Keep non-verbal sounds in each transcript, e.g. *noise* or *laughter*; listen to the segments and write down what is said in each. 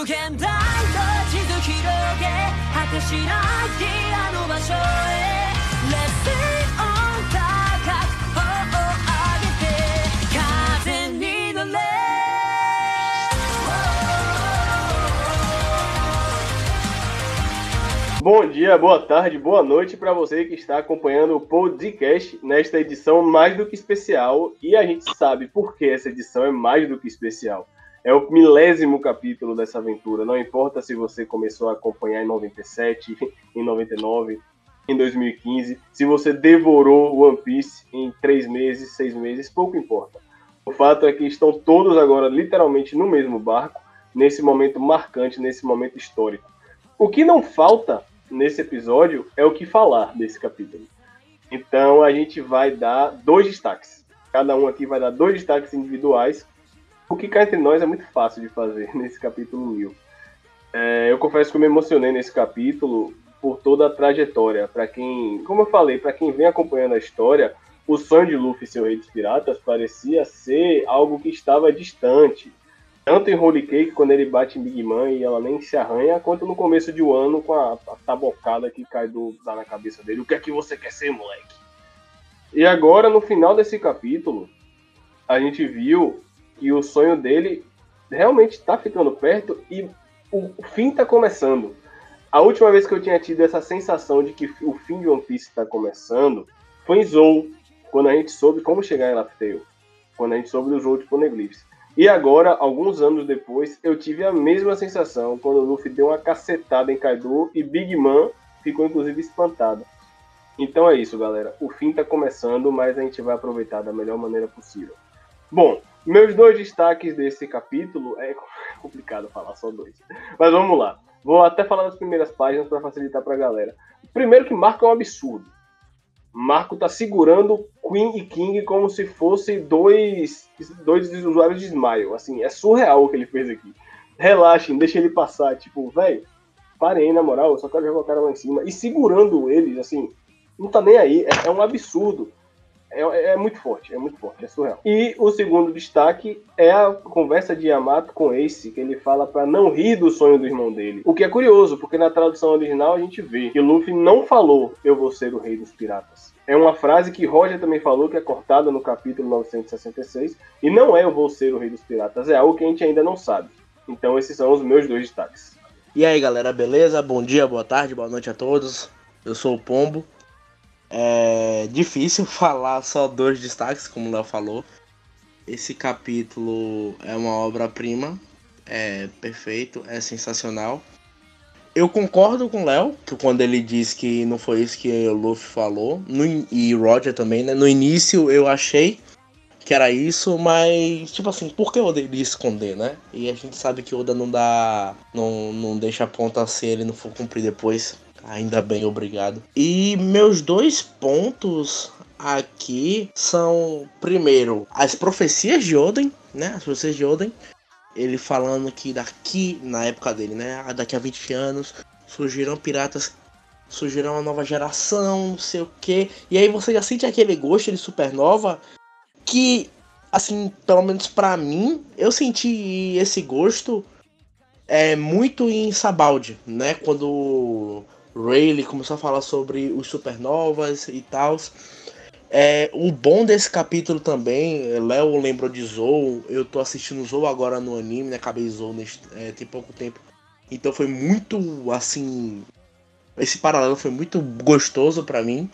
無限大と地図広げ果てしないあの場所へ Let's sing on 高く頬を上げて風に乗れ Bom dia, boa tarde, boa noite para você que está acompanhando o podcast nesta edição mais do que especial. E a gente sabe por que essa edição é mais do que especial. É o milésimo capítulo dessa aventura. Não importa se você começou a acompanhar em 97, *laughs* em 99, em 2015, se você devorou One Piece em três meses, seis meses, pouco importa. O fato é que estão todos agora literalmente no mesmo barco, nesse momento marcante, nesse momento histórico. O que não falta nesse episódio é o que falar desse capítulo. Então a gente vai dar dois destaques. Cada um aqui vai dar dois destaques individuais. O que cá entre nós é muito fácil de fazer *laughs* nesse capítulo 1000. É, eu confesso que eu me emocionei nesse capítulo por toda a trajetória. Para quem, como eu falei, para quem vem acompanhando a história, o sonho de Luffy ser o rei dos piratas parecia ser algo que estava distante. Tanto em Holy Cake, quando ele bate em Big Man e ela nem se arranha, quanto no começo de um ano com a, a tabocada que cai do, dá na cabeça dele. O que é que você quer ser, moleque? E agora, no final desse capítulo, a gente viu que o sonho dele realmente está ficando perto e o fim está começando. A última vez que eu tinha tido essa sensação de que o fim de One Piece está começando foi em Zou, quando a gente soube como chegar em Laugh quando a gente soube do jogo de Poneglyphs. E agora, alguns anos depois, eu tive a mesma sensação quando o Luffy deu uma cacetada em Kaido e Big Man ficou inclusive espantado. Então é isso, galera. O fim tá começando, mas a gente vai aproveitar da melhor maneira possível. Bom, meus dois destaques desse capítulo é *laughs* complicado falar só dois. Mas vamos lá. Vou até falar das primeiras páginas para facilitar pra galera. Primeiro que Marco é um absurdo. Marco tá segurando Queen e King como se fossem dois, dois usuários de Smile. Assim, é surreal o que ele fez aqui. Relaxem, deixa ele passar. Tipo, velho, parem na moral, eu só quero jogar o cara lá em cima. E segurando eles, assim, não tá nem aí. É, é um absurdo. É, é, muito forte, é muito forte, é surreal. E o segundo destaque é a conversa de Yamato com Ace, que ele fala para não rir do sonho do irmão dele. O que é curioso, porque na tradução original a gente vê que o Luffy não falou eu vou ser o rei dos piratas. É uma frase que Roger também falou, que é cortada no capítulo 966, e não é eu vou ser o rei dos piratas, é algo que a gente ainda não sabe. Então esses são os meus dois destaques. E aí galera, beleza? Bom dia, boa tarde, boa noite a todos. Eu sou o Pombo. É difícil *laughs* falar só dois destaques, como o Léo falou. Esse capítulo é uma obra-prima, é perfeito, é sensacional. Eu concordo com o Léo, que quando ele diz que não foi isso que o Luffy falou, no, e Roger também, né? No início eu achei que era isso, mas, tipo assim, por que o Oda iria esconder, né? E a gente sabe que o Oda não dá. não, não deixa a ponta se ele não for cumprir depois. Ainda bem, obrigado. E meus dois pontos aqui são, primeiro, as profecias de Oden, né? As profecias de Oden. Ele falando que daqui, na época dele, né? Daqui a 20 anos, surgirão piratas, surgirão uma nova geração, não sei o que. E aí você já sente aquele gosto de supernova que, assim, pelo menos para mim, eu senti esse gosto é muito em Sabaldi, né? Quando Rayleigh começou a falar sobre os supernovas e tal. É, o bom desse capítulo também, Léo lembrou de Zou, eu tô assistindo Zou agora no anime, né? Acabei Zou neste, é, tem pouco tempo. Então foi muito, assim... Esse paralelo foi muito gostoso para mim.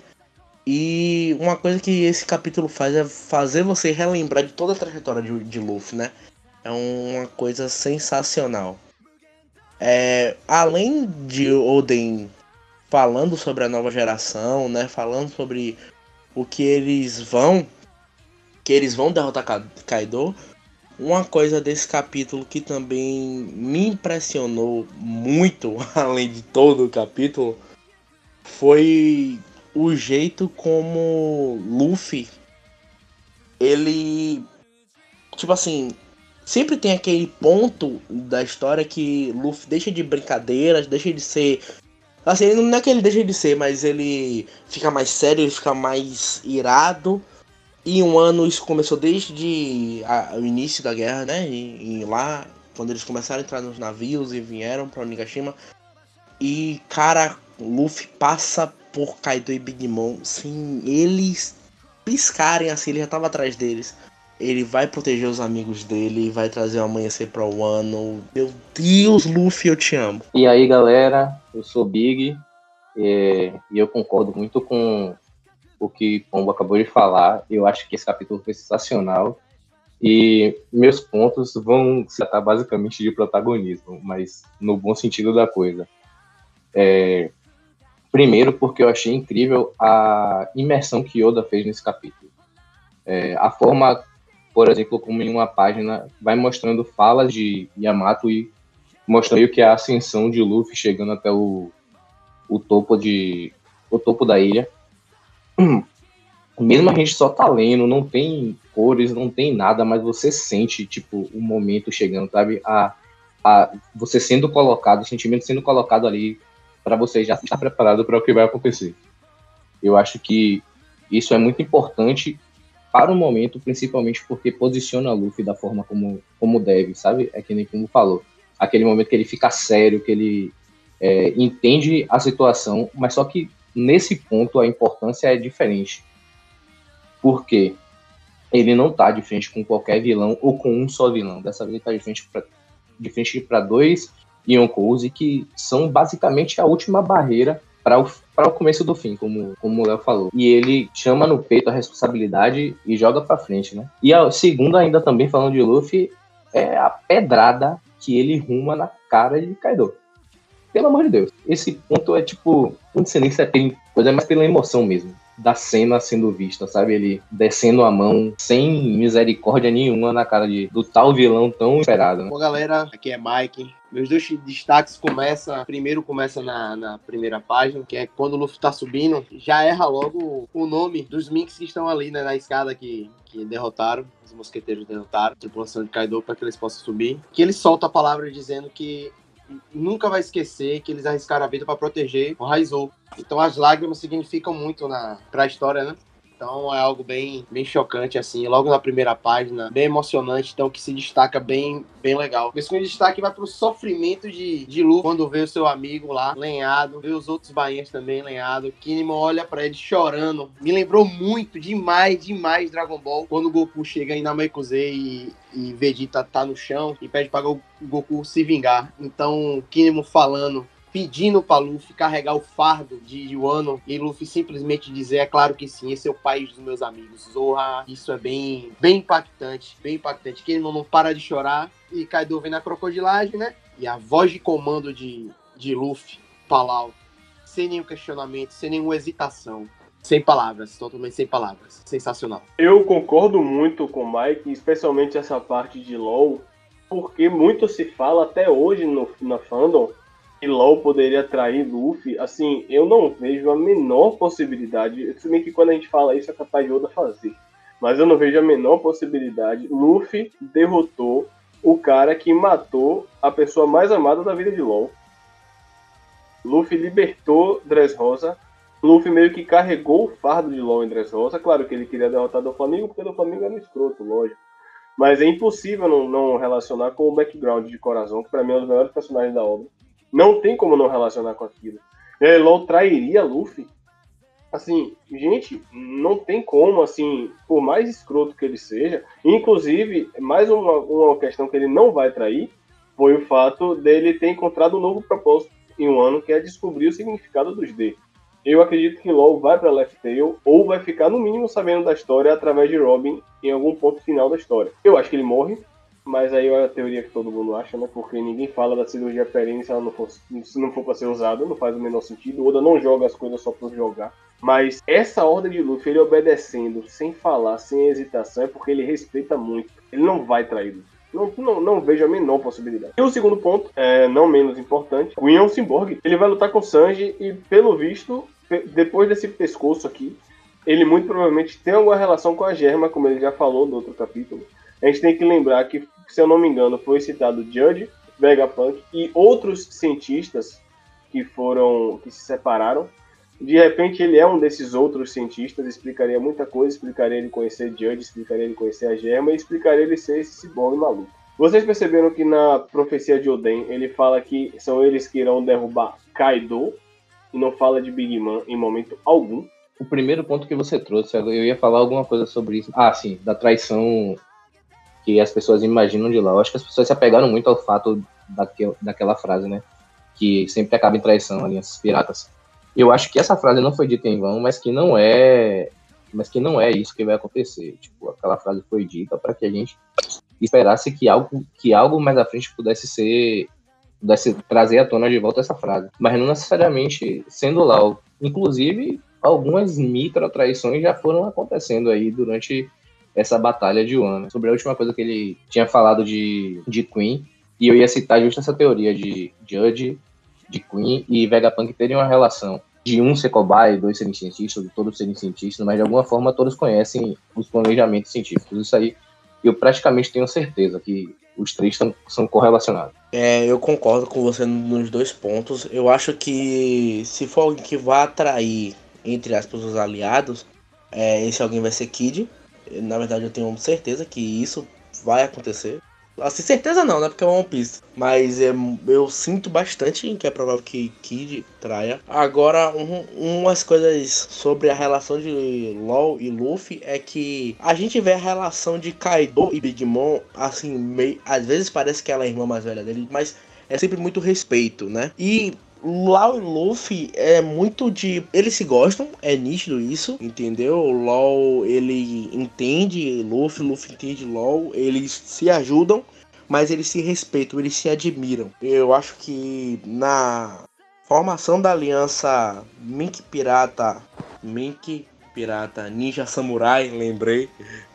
E uma coisa que esse capítulo faz é fazer você relembrar de toda a trajetória de, de Luffy, né? É uma coisa sensacional. É, além de Oden falando sobre a nova geração, né? Falando sobre o que eles vão que eles vão derrotar Kaido. Uma coisa desse capítulo que também me impressionou muito, *laughs* além de todo o capítulo, foi o jeito como Luffy ele tipo assim, sempre tem aquele ponto da história que Luffy deixa de brincadeiras, deixa de ser Assim, não é que ele deixa de ser, mas ele fica mais sério, ele fica mais irado. E um ano isso começou desde a, o início da guerra, né? E, e lá quando eles começaram a entrar nos navios e vieram pra Onigashima. E, cara, Luffy passa por Kaido e Big Mom sem eles piscarem assim, ele já tava atrás deles. Ele vai proteger os amigos dele, vai trazer o amanhecer para o ano. Meu Deus, Luffy, eu te amo. E aí, galera, eu sou Big é, e eu concordo muito com o que Pombo acabou de falar. Eu acho que esse capítulo foi sensacional. E meus pontos vão se tratar basicamente de protagonismo, mas no bom sentido da coisa. É, primeiro, porque eu achei incrível a imersão que Yoda fez nesse capítulo. É, a forma, por exemplo, como em uma página vai mostrando falas de Yamato e mostrando que é a ascensão de Luffy chegando até o, o topo de o topo da ilha. *clears throat* Mesmo a gente só tá lendo, não tem cores, não tem nada, mas você sente tipo o momento chegando, sabe? A, a você sendo colocado, o sentimento sendo colocado ali para você já estar preparado para o que vai acontecer. Eu acho que isso é muito importante para o momento, principalmente porque posiciona Luffy da forma como, como deve, sabe? É que nem como falou. Aquele momento que ele fica sério, que ele é, entende a situação, mas só que nesse ponto a importância é diferente. Porque ele não tá de frente com qualquer vilão ou com um só vilão. Dessa vez ele tá de frente para de frente para dois Yonkous e que são basicamente a última barreira para para o começo do fim, como, como o Léo falou. E ele chama no peito a responsabilidade e joga para frente, né? E a segunda, ainda também falando de Luffy, é a pedrada que ele ruma na cara de Kaido. Pelo amor de Deus. Esse ponto é tipo, não sei nem se é coisa é mais pela emoção mesmo da cena sendo vista, sabe? Ele descendo a mão sem misericórdia nenhuma na cara de, do tal vilão tão esperado. Né? Bom, galera, aqui é Mike. Meus dois destaques começam. Primeiro começa na, na, primeira página, que é quando o Luffy tá subindo, já erra logo o nome dos Minks que estão ali né, na escada que, que derrotaram. Os mosqueteiros derrotaram, a tripulação de Kaido, para que eles possam subir. Que ele solta a palavra dizendo que nunca vai esquecer que eles arriscaram a vida para proteger o Raizou. Então as lágrimas significam muito na para a história, né? Então é algo bem, bem chocante, assim, logo na primeira página, bem emocionante, então que se destaca bem, bem legal. O segundo destaque vai para o sofrimento de, de Lu quando vê o seu amigo lá, lenhado, vê os outros bainhas também lenhado. Kinemon olha para ele chorando. Me lembrou muito, demais, demais Dragon Ball, quando o Goku chega em Namekusei e, e Vegeta tá no chão e pede para o Goku se vingar. Então, Kinemon falando pedindo para Luffy carregar o fardo de Wano e Luffy simplesmente dizer, é claro que sim, esse é o país dos meus amigos. Zorra, isso é bem, bem impactante, bem impactante. Que ele não, não para de chorar e Kaido vem na crocodilagem, né? E a voz de comando de, de Luffy, Palau, sem nenhum questionamento, sem nenhuma hesitação. Sem palavras, totalmente sem palavras. Sensacional. Eu concordo muito com o Mike, especialmente essa parte de LoL, porque muito se fala até hoje no, na fandom que LoL poderia atrair Luffy, assim, eu não vejo a menor possibilidade. Se bem que quando a gente fala isso é capaz de Oda fazer. Mas eu não vejo a menor possibilidade. Luffy derrotou o cara que matou a pessoa mais amada da vida de LoL. Luffy libertou Dressrosa. Luffy meio que carregou o fardo de LoL em Dressrosa. Claro que ele queria derrotar do Flamengo, porque o Flamengo era um escroto, lógico. Mas é impossível não, não relacionar com o background de Corazon, que para mim é um dos melhores personagens da obra. Não tem como não relacionar com aquilo. LOL trairia Luffy? Assim, gente, não tem como, assim, por mais escroto que ele seja. Inclusive, mais uma, uma questão que ele não vai trair foi o fato dele ter encontrado um novo propósito em um ano, que é descobrir o significado dos D. Eu acredito que LOL vai para Left Tail ou vai ficar no mínimo sabendo da história através de Robin em algum ponto final da história. Eu acho que ele morre, mas aí é a teoria que todo mundo acha, né? Porque ninguém fala da cirurgia perene se ela não for, se não for para ser usada, não faz o menor sentido. Oda não joga as coisas só por jogar. Mas essa ordem de Luffy, ele obedecendo, sem falar, sem hesitação, é porque ele respeita muito. Ele não vai trair Não, não, não, vejo a menor possibilidade. E o segundo ponto, é, não menos importante, o Ian Cyborg. Ele vai lutar com Sanji e, pelo visto, depois desse pescoço aqui, ele muito provavelmente tem alguma relação com a Germa, como ele já falou no outro capítulo. A gente tem que lembrar que se eu não me engano, foi citado Judge, Vegapunk e outros cientistas que foram que se separaram. De repente ele é um desses outros cientistas, explicaria muita coisa, explicaria ele conhecer Judge, explicaria ele conhecer a Germa e explicaria ele ser esse ciborgue maluco. Vocês perceberam que na profecia de Oden ele fala que são eles que irão derrubar Kaido e não fala de Big Man em momento algum. O primeiro ponto que você trouxe, eu ia falar alguma coisa sobre isso. Ah, sim, da traição que as pessoas imaginam de lá. Eu acho que as pessoas se apegaram muito ao fato daquele, daquela frase, né? Que sempre acaba em traição, alianças piratas. Eu acho que essa frase não foi dita em vão, mas que não é, mas que não é isso que vai acontecer. Tipo, aquela frase foi dita para que a gente esperasse que algo, que algo mais à frente pudesse ser pudesse trazer à tona de volta essa frase, mas não necessariamente sendo Lau. Inclusive, algumas micro traições já foram acontecendo aí durante essa batalha de Wano. Sobre a última coisa que ele tinha falado de, de Queen, e eu ia citar justo essa teoria de Judge, de Queen e Vegapunk terem uma relação de um ser cobaia, dois serem cientistas, de todos serem cientistas, mas de alguma forma todos conhecem os planejamentos científicos. Isso aí eu praticamente tenho certeza que os três tão, são correlacionados. É, eu concordo com você nos dois pontos. Eu acho que se for alguém que vai atrair, entre aspas, os aliados, é, esse alguém vai ser Kid. Na verdade, eu tenho certeza que isso vai acontecer. Assim, certeza não, né? Porque é One Piece. Mas é, eu sinto bastante que é provável que Kid traia. Agora, um, umas coisas sobre a relação de LOL e Luffy é que a gente vê a relação de Kaido e Big Mom, assim, meio, às vezes parece que ela é a irmã mais velha dele, mas é sempre muito respeito, né? E LOL e Luffy é muito de. Eles se gostam, é nítido isso, entendeu? O LOL ele entende Luffy, Luffy entende LOL, eles se ajudam, mas eles se respeitam, eles se admiram. Eu acho que na formação da aliança Mink Pirata, Mink Pirata Ninja Samurai, lembrei,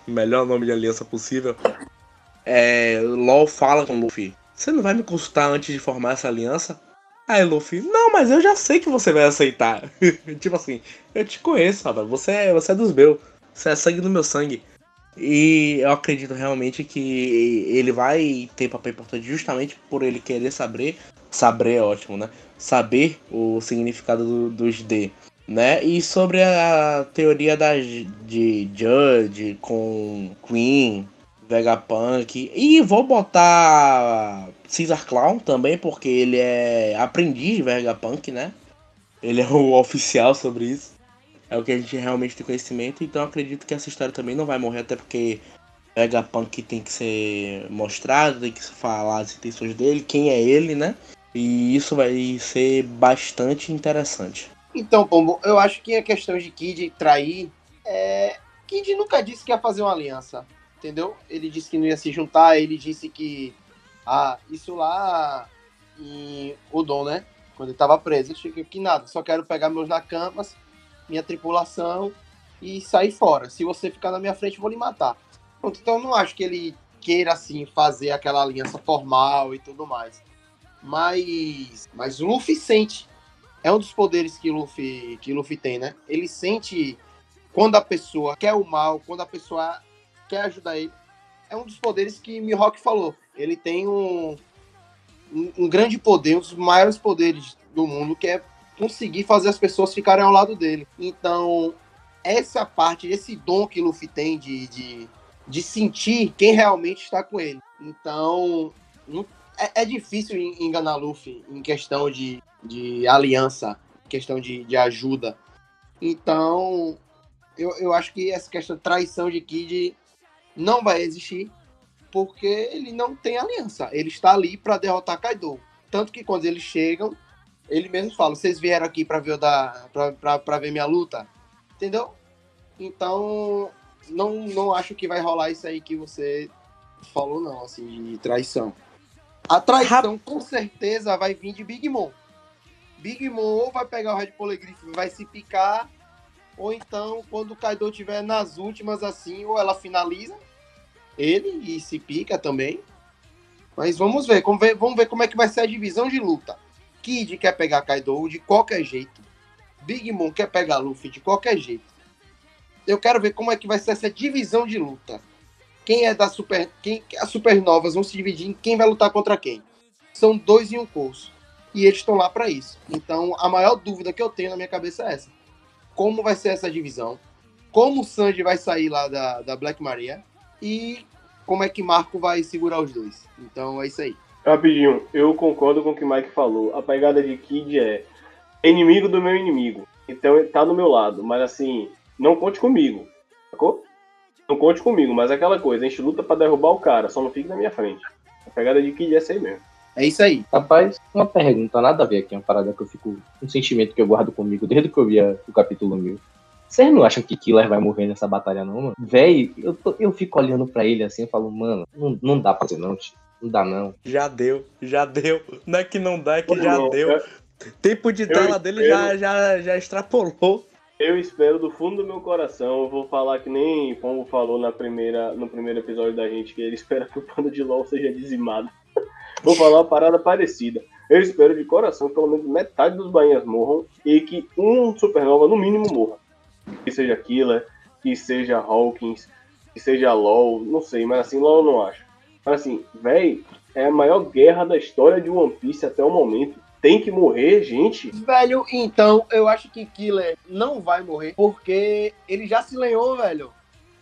melhor nome de aliança possível. É, LOL fala com Luffy. Você não vai me consultar antes de formar essa aliança? Aí Luffy, não, mas eu já sei que você vai aceitar. *laughs* tipo assim, eu te conheço, rapaz. Você é, você é dos meus. Você é sangue do meu sangue. E eu acredito realmente que ele vai ter papel importante justamente por ele querer saber. Saber é ótimo, né? Saber o significado do, dos D. Né? E sobre a teoria da, de Judge com Queen, Vegapunk. E vou botar Caesar Clown também, porque ele é aprendiz de Vegapunk, né? Ele é *laughs* o oficial sobre isso. É o que a gente realmente tem conhecimento. Então acredito que essa história também não vai morrer, até porque Vegapunk tem que ser mostrado, tem que falar as intenções dele, quem é ele, né? E isso vai ser bastante interessante. Então, Pombo, eu acho que a questão de Kid trair é. Kid nunca disse que ia fazer uma aliança entendeu? Ele disse que não ia se juntar, ele disse que. Ah, isso lá em Odon, né? Quando ele estava preso, ele disse que nada, só quero pegar meus nakamas, minha tripulação e sair fora. Se você ficar na minha frente, eu vou lhe matar. Pronto, então eu não acho que ele queira, assim, fazer aquela aliança formal e tudo mais. Mas, mas o Luffy sente. É um dos poderes que Luffy, que Luffy tem, né? Ele sente quando a pessoa quer o mal, quando a pessoa quer ajudar ele. É um dos poderes que Mihawk falou. Ele tem um, um, um grande poder, um dos maiores poderes do mundo, que é conseguir fazer as pessoas ficarem ao lado dele. Então, essa parte, esse dom que Luffy tem de, de, de sentir quem realmente está com ele. Então, é, é, difícil enganar Luffy em questão de, de aliança, questão de, de ajuda. Então, eu, eu acho que essa questão de traição de Kid não vai existir porque ele não tem aliança. Ele está ali para derrotar Kaido. Tanto que quando eles chegam, ele mesmo fala: vocês vieram aqui para ver, ver minha luta? Entendeu? Então, não, não acho que vai rolar isso aí que você falou, não, assim, de traição. A traição, com certeza, vai vir de Big Mom. Big Mom ou vai pegar o Red Poleglyph vai se picar ou então, quando o Kaido tiver nas últimas assim, ou ela finaliza ele e se pica também. Mas vamos ver, vamos ver, como é que vai ser a divisão de luta. Kid quer pegar Kaido de qualquer jeito. Big Mom quer pegar Luffy de qualquer jeito. Eu quero ver como é que vai ser essa divisão de luta. Quem é da super, quem as supernovas vão se dividir em quem vai lutar contra quem. São dois em um curso. E eles estão lá para isso. Então, a maior dúvida que eu tenho na minha cabeça é essa como vai ser essa divisão, como o Sanji vai sair lá da, da Black Maria e como é que Marco vai segurar os dois. Então é isso aí. Rapidinho, eu concordo com o que o Mike falou. A pegada de Kid é inimigo do meu inimigo. Então ele tá do meu lado. Mas assim, não conte comigo. Sacou? Não conte comigo, mas é aquela coisa, a gente luta pra derrubar o cara, só não fique na minha frente. A pegada de Kid é essa aí mesmo. É isso aí. Rapaz, uma pergunta, nada a ver aqui, uma parada que eu fico. Um sentimento que eu guardo comigo desde que eu via o capítulo 1000. Vocês não acham que Killer vai morrer nessa batalha, não, mano? Véi, eu, tô- eu fico olhando pra ele assim e falo, mano, não, não dá pra fazer, não, tio. Não dá, não. Já deu, já deu. Não é que não dá, é que já Não, deu. eu- Tempo de tela dele já, já, já extrapolou. Eu espero do fundo do meu coração, eu vou falar que nem Pombo falou na primeira, no primeiro episódio da gente, que ele *laughs* espera que o pano de LOL seja dizimado. *laughs* vou falar uma parada parecida. Eu espero de coração que pelo menos metade dos bainhas morram e que um supernova no mínimo morra. Que seja Killer, que seja Hawkins, que seja LOL, não sei, mas assim, LOL eu não acho. Mas assim, véi, é a maior guerra da história de One Piece até o momento. Tem que morrer, gente. Velho, então eu acho que Killer não vai morrer, porque ele já se lenhou, velho.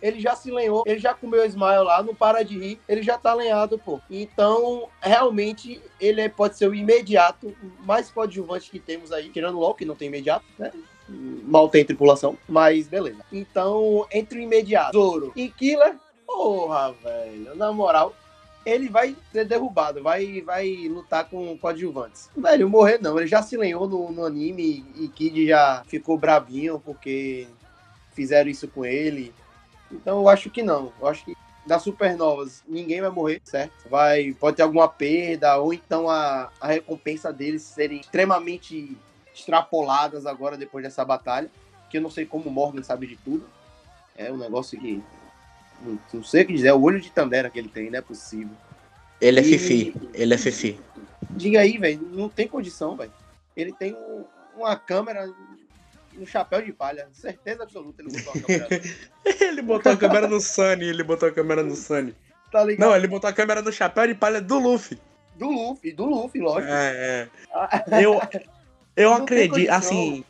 Ele já se lenhou, ele já comeu Smile lá, não para de rir, ele já tá lenhado, pô. Então, realmente, ele é- pode ser o imediato mais coadjuvante que temos aí, tirando o LOL, que não tem imediato, né? Mal tem tripulação, mas beleza. Então, entre imediato, Zoro e Killer, porra, velho, na moral, ele vai ser derrubado, vai, vai lutar com coadjuvantes. Velho, morrer não, ele já se lenhou no, no anime e Kid já ficou brabinho porque fizeram isso com ele. Então eu acho que não. Eu acho que das supernovas ninguém vai morrer, certo? Vai, pode ter alguma perda, ou então a, a recompensa deles serem extremamente extrapoladas agora depois dessa batalha. Que eu não sei como o Morgan sabe de tudo. É um negócio que. Não, não sei o que dizer, é o olho de Tandera que ele tem, não é possível. Ele é E- fifi, ele é fifi. Diga aí, velho, não tem condição, velho. Ele tem um- uma câmera no chapéu de palha, certeza absoluta ele botou a câmera. *laughs* Ele botou a câmera no Sunny, ele botou a câmera no Sunny. tá ligado? Não, ele botou a câmera no chapéu de palha do Luffy. Do Luffy, do Luffy, lógico. É, é. Eu, eu acredito, assim,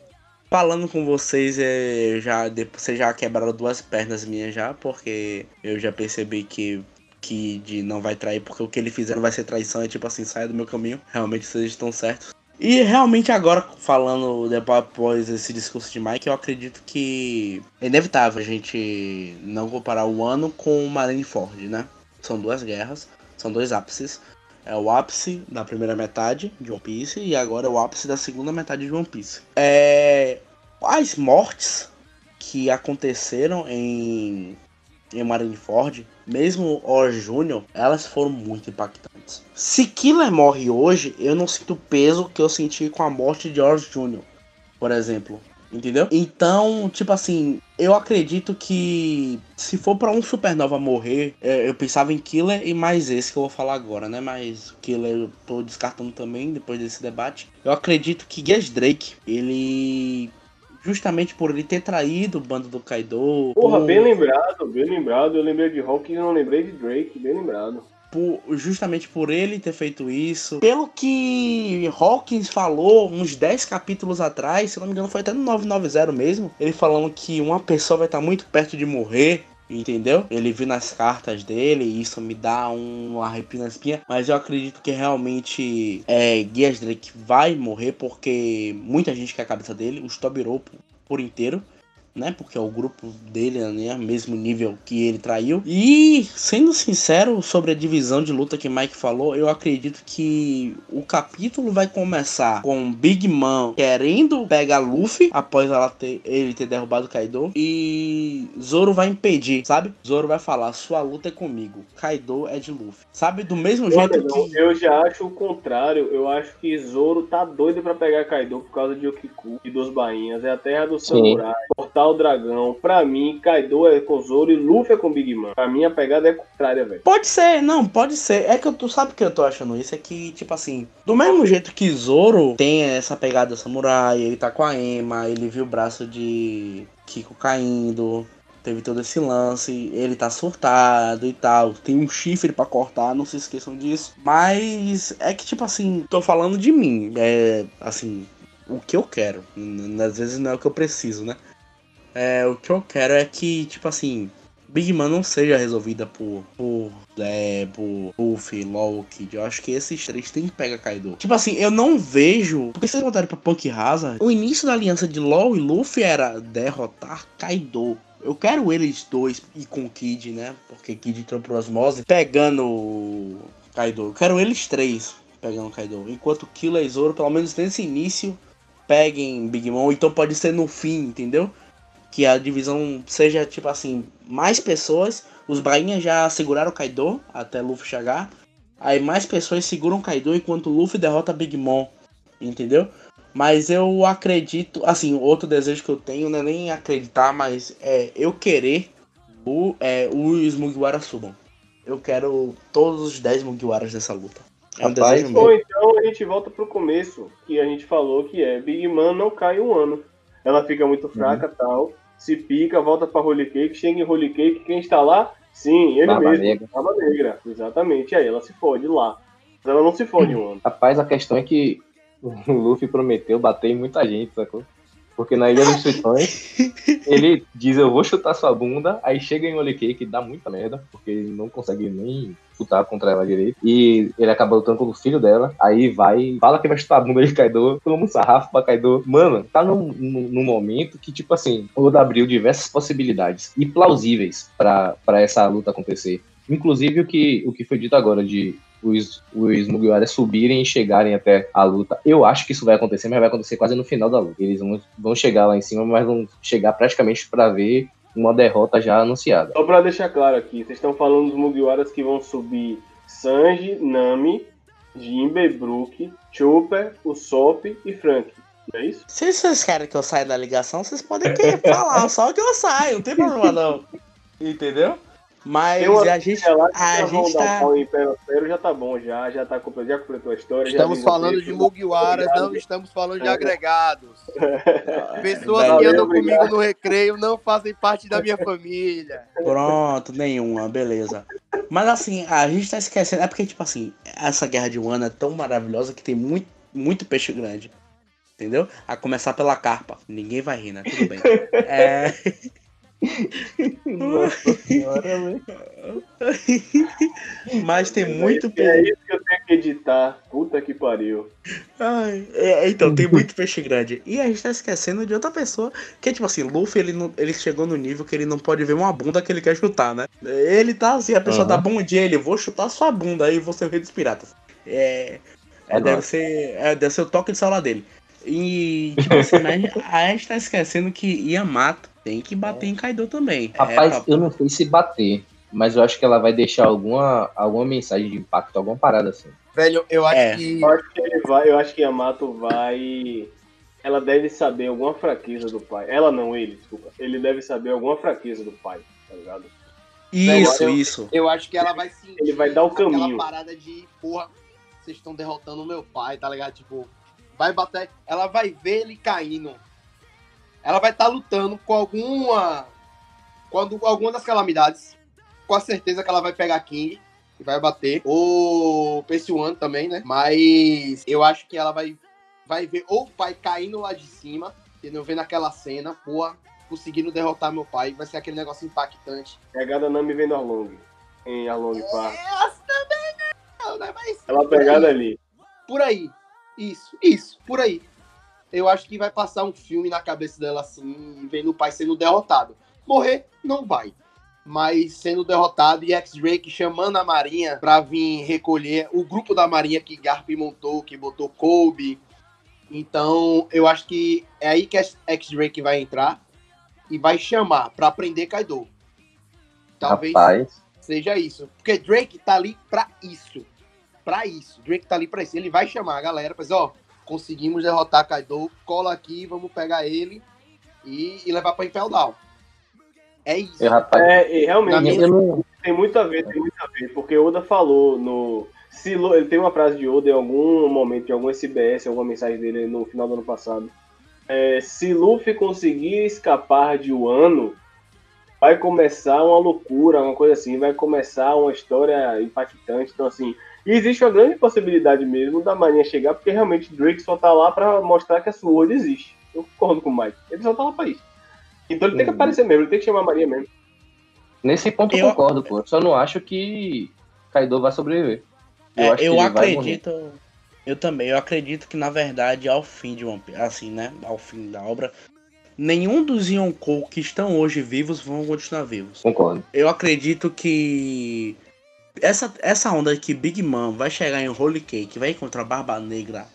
falando com vocês, é, já, vocês já quebraram duas pernas minhas já, porque eu já percebi que Kid não vai trair, porque o que ele fizer não vai ser traição, é tipo assim, saia do meu caminho. Realmente vocês estão certos. E realmente agora, falando depois após esse discurso de Mike, eu acredito que é inevitável a gente não comparar o ano com o Marineford, né? São duas guerras, são dois ápices. É o ápice da primeira metade de One Piece e agora é o ápice da segunda metade de One Piece. É, as mortes que aconteceram em, em Marineford, mesmo o Júnior, elas foram muito impactantes. Se Killer morre hoje, eu não sinto o peso que eu senti com a morte de George Júnior, por exemplo. Entendeu? Então, tipo assim, eu acredito que se for pra um Supernova morrer, é, eu pensava em Killer e mais esse que eu vou falar agora, né? Mas Killer eu tô descartando também depois desse debate. Eu acredito que Gas Drake, ele. Justamente por ele ter traído o bando do Kaido. Porra, por- bem lembrado, bem lembrado. Eu lembrei de Hawkins e não lembrei de Drake, bem lembrado. Por- justamente por ele ter feito isso. Pelo que Hawkins falou uns 10 capítulos atrás, se não me engano foi até no 990 mesmo, ele falando que uma pessoa vai estar muito perto de morrer. Entendeu? Ele viu nas cartas dele e isso me dá um arrepio na espinha. Mas eu acredito que realmente é, Gears Drake vai morrer porque muita gente quer a cabeça dele. O Stobirou por, por inteiro né? Porque é o grupo dele, né? Mesmo nível que ele traiu. E, sendo sincero sobre a divisão de luta que Mike falou, eu acredito que o capítulo vai começar com Big Man querendo pegar Luffy após ela ter, ele ter derrubado Kaido. E Zoro vai impedir, sabe? Zoro vai falar: sua luta é comigo, Kaido é de Luffy. Sabe? Do mesmo jeito não, que. eu já acho o contrário. Eu acho que Zoro tá doido pra pegar Kaido por causa de Okiku e dos Bainhas. É a terra do Sim. samurai, portar o dragão. Pra mim, Kaido é com Zoro e Luffy é com Big Man. Pra mim, a pegada é contrária, velho. Pode ser, não, pode ser. É que eu, tu sabe que eu tô achando isso? É que, tipo assim, do mesmo jeito que Zoro tem essa pegada samurai, ele tá com a Ema, ele viu o braço de Kiko caindo, teve todo esse lance, ele tá surtado e tal, tem um chifre pra cortar, não se esqueçam disso. Mas é que, tipo assim, tô falando de mim, é assim, o que eu quero. Às vezes não é o que eu preciso, né? É, o que eu quero é que, tipo assim, Big Man não seja resolvida por, por, é, por Luffy, Kid. Eu acho que esses três tem que pegar Kaido. Tipo assim, eu não vejo. Porque se vocês voltarem pra Punk Hazard, o início da aliança de LOL e Luffy era derrotar Kaido. Eu quero eles dois e com Kid, né? Porque Kid entrou pro Osmose pegando Kaido. Eu quero eles três pegando Kaido. Enquanto Killer e Zoro, pelo menos nesse início, peguem Big Mom. Então pode ser no fim, entendeu? Que a divisão seja tipo assim, mais pessoas. Os Bainhas já seguraram o Kaido até Luffy chegar. Aí mais pessoas seguram o Kaido enquanto Luffy derrota Big Mom. Entendeu? Mas eu acredito, assim, outro desejo que eu tenho não é nem acreditar, mas é eu querer o, é, os Mugiwara subam. Eu quero todos os 10 Mugiwaras dessa luta. É um Rapaz, desejo meu. então a gente volta pro começo, que a gente falou que é Big Man não cai um ano. Ela fica muito fraca tal. Se pica, volta pra Holy Cake, chega em Holy Cake, quem está lá? Sim, ele Barba mesmo. Negra. Barba Negra, exatamente. Aí ela se fode lá. Mas ela não se fode *clears throat* um ano. Rapaz, a questão é que o Luffy prometeu bater em muita gente, sacou? Porque na Ilha dos Tritões, ele diz, eu vou chutar sua bunda, aí chega em Holy Cake, dá muita merda, porque ele não consegue nem lutar contra ela direito. E ele acaba lutando com o filho dela, aí vai, fala que vai chutar a bunda de Kaido, toma um sarrafo pra Kaido. Mano, tá num, num, num momento que, tipo assim, o Oda abriu diversas possibilidades e plausíveis pra essa luta acontecer. Inclusive o que, o que foi dito agora de os, os Mugiwara subirem e chegarem até a luta. Eu acho que isso vai acontecer, mas vai acontecer quase no final da luta. Eles vão, vão chegar lá em cima, mas vão chegar praticamente pra ver uma derrota já anunciada. Só pra deixar claro aqui, vocês estão falando dos Mugiwaras que vão subir Sanji, Nami, Jinbe, Brook, Chopper, Usopp e Frank. Não é isso? Se vocês querem que eu saia da ligação, vocês podem falar, só que eu saio, não tem problema não. *laughs* Entendeu? Mas uma a gente, Ela a gente tá. já tá bom, já, já tá completo, já completou a história. Estamos falando de Mugiwaras, não estamos falando de É. agregados. *laughs* Pessoas Valeu, que andam obrigado. comigo no recreio não fazem parte da minha família. Pronto, nenhuma, beleza. Mas assim, a gente tá esquecendo. É porque, tipo assim, essa guerra de Wano é tão maravilhosa que tem muito, muito peixe grande. Entendeu? A começar pela carpa. Ninguém vai rir, né? Tudo bem. *laughs* É. *laughs* Nossa senhora, velho. Mas tem muito É peixe. isso que eu tenho que editar. Puta que pariu. Ai, é, então, tem muito peixe grande. E a gente tá esquecendo de outra pessoa. Que é tipo assim, Luffy, ele, não, ele chegou no nível que ele não pode ver uma bunda que ele quer chutar, né? Ele tá assim, a pessoa Aham. dá bom dia, ele, vou chutar sua bunda aí, você é o rei dos piratas. É. é, É deve, ser, é, deve ser o toque de celular dele. E, tipo assim, mas a gente- a gente tá esquecendo que Yamato tem que bater em Kaido também. Rapaz, é, eu não sei se bater, mas eu acho que ela vai deixar alguma, alguma mensagem de impacto, alguma parada assim. Velho, eu acho É. que. Eu acho que ele vai, eu acho que Yamato vai. Ela deve saber alguma fraqueza do pai. Ela não, ele, desculpa. Ele deve saber alguma fraqueza do pai, tá ligado? Isso, eu- isso. Eu acho que ela vai sentir Ele vai dar o aquela caminho. parada de, porra, vocês estão derrotando o meu pai, tá ligado? Tipo, vai bater. Ela vai ver ele caindo. Ela vai estar lutando com alguma. Com alguma das calamidades. Com a certeza que ela vai pegar King e vai bater. Ou Percy One também, né? Mas eu acho que ela vai, vai ver ou o pai caindo lá de cima, entendeu? Vendo aquela cena, porra, conseguindo derrotar meu pai. Vai ser aquele negócio impactante. Pegada Nami vendo Arlong. Em Arlong Park. Essa também não, né? Mas Ela pegada ali. Por aí. Isso, isso, por aí. Eu acho que vai passar um filme na cabeça dela assim, vendo o pai sendo derrotado. Morrer, não vai. Mas sendo derrotado e X-Drake chamando a Marinha pra vir recolher o grupo da Marinha que Garp montou, que botou Kobe. Então, eu acho que é aí que X-Drake vai entrar e vai chamar pra prender Kaido. Talvez Rapaz, seja isso. Porque Drake tá ali pra isso. Pra isso. Drake tá ali pra isso. Ele vai chamar a galera pra dizer, ó, conseguimos derrotar Kaido, cola aqui, vamos pegar ele e, e levar pra Impel Down. É isso. eu, rapaz, É, e realmente. Não, Tem muito a ver, tem muito a ver, porque Oda falou no. Se, ele tem uma frase de Oda em algum momento, em algum SBS, alguma mensagem dele no final do ano passado. É, se Luffy conseguir escapar de Wano, vai começar uma loucura, uma coisa assim, vai começar uma história impactante. Então, assim, e existe uma grande possibilidade mesmo da Marinha chegar, porque realmente Drake só tá lá pra mostrar que a Sword existe. Eu concordo com o Mike. Ele só tá lá pra isso. Então ele tem que Uhum. aparecer mesmo, ele tem que chamar a Marinha mesmo. Nesse ponto eu Eu- concordo, pô. Só não acho que Kaido vai sobreviver. É, eu vai morrer. acredito. Eu também, eu acredito que na verdade, ao fim de One Piece, assim, né? Ao fim da obra, nenhum dos Yonkou que estão hoje vivos vão continuar vivos. Concordo. Eu acredito que essa, essa onda que Big Man vai chegar em Holy Cake, vai encontrar Barba Negra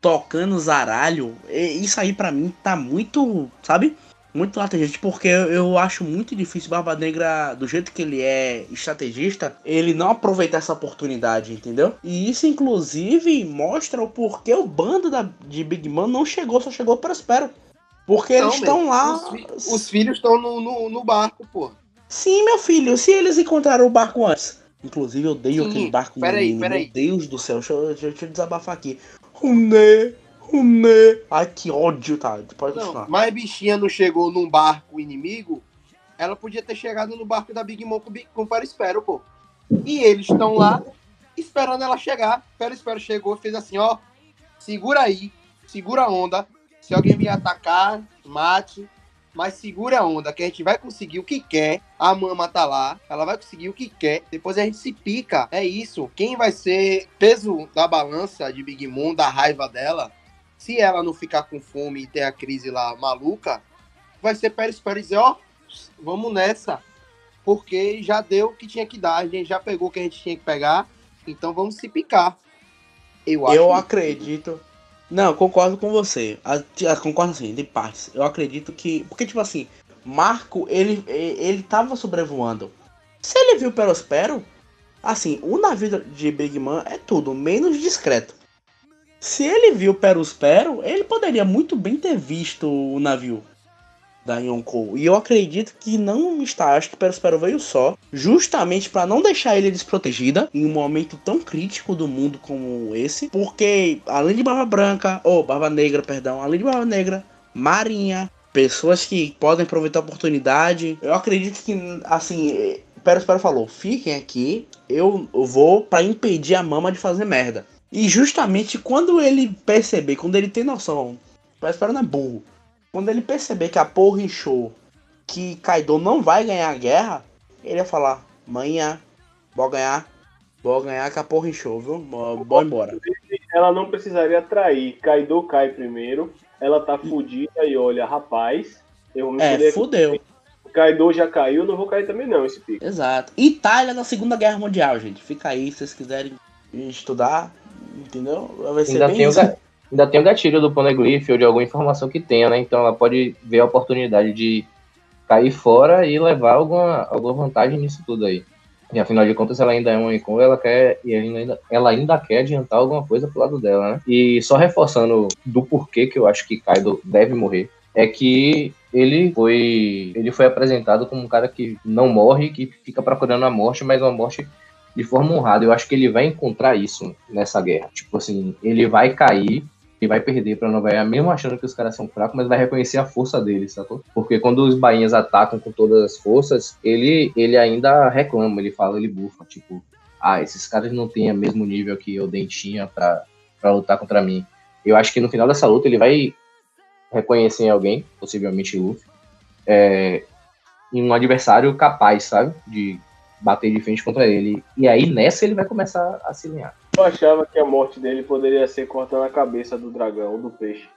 tocando zaralho, isso aí pra mim tá muito, sabe? Muito latente, porque eu, eu acho muito difícil Barba Negra, do jeito que ele é estrategista, ele não aproveitar essa oportunidade, entendeu? E isso, inclusive, mostra o porquê o bando da, de Big Man não chegou, só chegou Prospero. Porque eles Não, estão meu, lá. Os, os filhos estão no, no, no barco, pô. Sim, meu filho, se eles encontraram o barco antes. Inclusive, eu odeio Sim, aquele barco peraí, peraí. Meu Deus do céu, deixa eu, deixa eu- desabafar aqui. Runé, Runé. Ai, que ódio, tá? Pode Não, continuar. mas bichinha não chegou num barco inimigo, ela podia ter chegado no barco da Big Mom com, com o Perispero, pô. E eles estão lá esperando ela chegar. Perispero chegou fez assim, ó, segura aí, segura a onda. Se alguém vier atacar, mate. Mas segura a onda, que a gente vai conseguir o que quer. A mama tá lá, ela vai conseguir o que quer. Depois a gente se pica. É isso. Quem vai ser peso da balança de Big Mom, da raiva dela, se ela não ficar com fome e ter a crise lá maluca, vai ser Pérez Pérez dizer, ó, vamos nessa. Porque já deu o que tinha que dar, a gente já pegou o que a gente tinha que pegar, então vamos se picar. Eu acho. Eu acredito. Não, concordo com você. A- a- concordo assim, de partes. Eu acredito que. Porque, tipo assim, Marco, ele, ele tava sobrevoando. Se ele viu Perospero, assim, o navio de Big Man é tudo, menos discreto. Se ele viu Perospero, ele poderia muito bem ter visto o navio da Yonkou. E eu acredito que não está. Acho que Perospero veio só, justamente para não deixar ele desprotegida em um momento tão crítico do mundo como esse. Porque além de Barba Branca, ou Barba Negra, perdão, além de Barba Negra, Marinha, pessoas que podem aproveitar a oportunidade. Eu acredito que, assim, Perospero falou: fiquem aqui, eu, vou para impedir a mama de fazer merda. E justamente quando ele perceber, quando ele tem noção, Perospero não é burro. Quando ele perceber que a porra inchou, que Kaido não vai ganhar a guerra, ele ia falar: manhã, vou ganhar, vou ganhar que a porra inchou, viu? Vou embora. Ela não precisaria trair. Kaido cai primeiro. Ela tá fudida e olha, rapaz. Eu me É, aqui. fudeu. Kaido já caiu, não vou cair também não, esse pico. Exato. Itália na Segunda Guerra Mundial, gente. Fica aí se vocês quiserem estudar, entendeu? Vai ser Ainda bem tem, o ainda tem o gatilho do Poneglyph ou de alguma informação que tenha, né? Então ela pode ver a oportunidade de cair fora e levar alguma, alguma vantagem nisso tudo aí. E afinal de contas, ela ainda é uma Icon, ela quer e ainda, ela ainda quer adiantar alguma coisa pro lado dela, né? E só reforçando do porquê que eu acho que Kaido deve morrer, é que ele foi ele foi apresentado como um cara que não morre, que fica procurando a morte, mas uma morte de forma honrada. Eu acho que ele vai encontrar isso nessa guerra. Tipo assim, ele vai cair e vai perder pra Nova York, mesmo achando que os caras são fracos, mas vai reconhecer a força deles, sacou? Porque quando os bainhas atacam com todas as forças, ele, ele ainda reclama, ele fala, ele bufa, tipo, ah, esses caras não têm o mesmo nível que o Dentinha pra, pra lutar contra mim. Eu acho que no final dessa luta ele vai reconhecer em alguém, possivelmente Luffy, é, em um adversário capaz, sabe? De bater de frente contra ele. E aí nessa ele vai começar a se alinhar. Eu achava que a morte dele poderia ser cortando a cabeça do dragão, do peixe.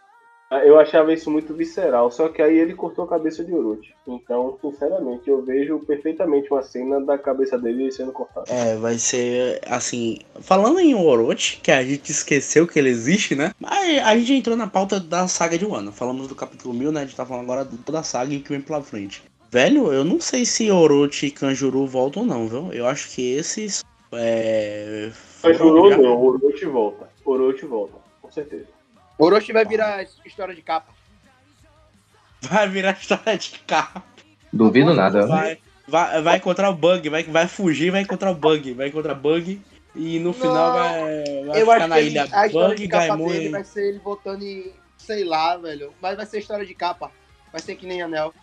Eu achava isso muito visceral, só que aí ele cortou a cabeça de Orochi. Então, sinceramente, eu vejo perfeitamente uma cena da cabeça dele sendo cortada. É, vai ser assim. Falando em Orochi, que a gente esqueceu que ele existe, né? Mas a gente entrou na pauta da saga de Wano. Falamos do capítulo 1000, né? A gente tá falando agora da saga e que vem pela frente. Velho, eu não sei se Orochi e Kanjuro voltam, não, viu? Eu acho que esses. É. Mas já- não, Orochi volta. Orochi volta, com certeza. Orochi vai virar história de capa. Vai virar história de carro. Duvido nada. Vai, vai, vai encontrar o bug, vai, vai fugir, vai encontrar o bug, vai encontrar bug. E no final Não, vai, vai Eu ficar acho na ele- ilha a história Bug, de capa Gaimon dele e... vai ser ele voltando em. sei lá, velho. Mas vai ser história de capa. Vai ser que nem anel.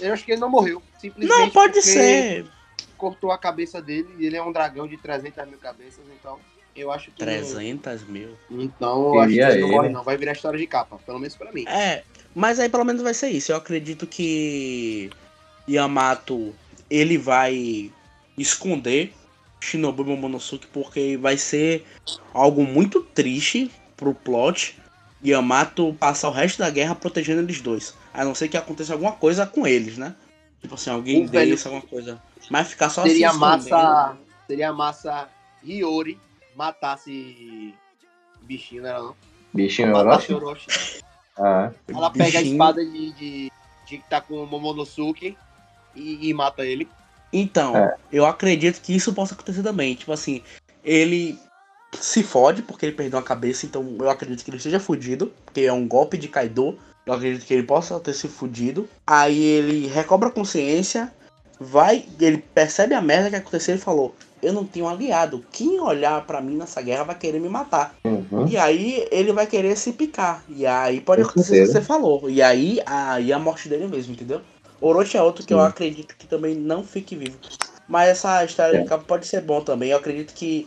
Eu acho que ele não morreu. Simplesmente Não, pode porque ser. Cortou a cabeça dele e ele é um dragão de 300 mil cabeças, então eu acho que. 300 mil. Então eu acho que Queria ele não ele. morre, não. Vai virar história de capa, pelo menos pra mim. É, mas aí pelo menos vai ser isso. Eu acredito que Yamato ele vai esconder Shinobu Momonosuke porque vai ser algo muito triste pro plot Yamato passar o resto da guerra protegendo eles dois. A não ser que aconteça alguma coisa com eles, né? Tipo assim, alguém O velho- deles, alguma coisa. Mas ficar só Seria se escondendo. massa. Seria massa Hiyori matasse bichinho, não era não? Bichinho Matasse Orochi? Orochi. Ah, Ela pega a Bichinho. espada de, de, de que tá com o Momonosuke e, e mata ele. Então, É. eu acredito que isso possa acontecer também. Tipo assim, ele se fode porque ele perdeu a cabeça, então eu acredito que ele esteja fudido, porque é um golpe de Kaido. Eu acredito que ele possa ter se fudido. Aí ele recobra a consciência, vai, ele percebe a merda que aconteceu e falou: Eu não tenho aliado. Quem olhar pra mim nessa guerra vai querer me matar. uhum. E aí ele vai querer se picar. E aí pode Com acontecer o que você falou. E aí, aí a morte dele mesmo, entendeu? Orochi é outro que eu Sim. acredito que também não fique vivo. Mas essa história É. de capa pode ser bom também. Eu acredito que.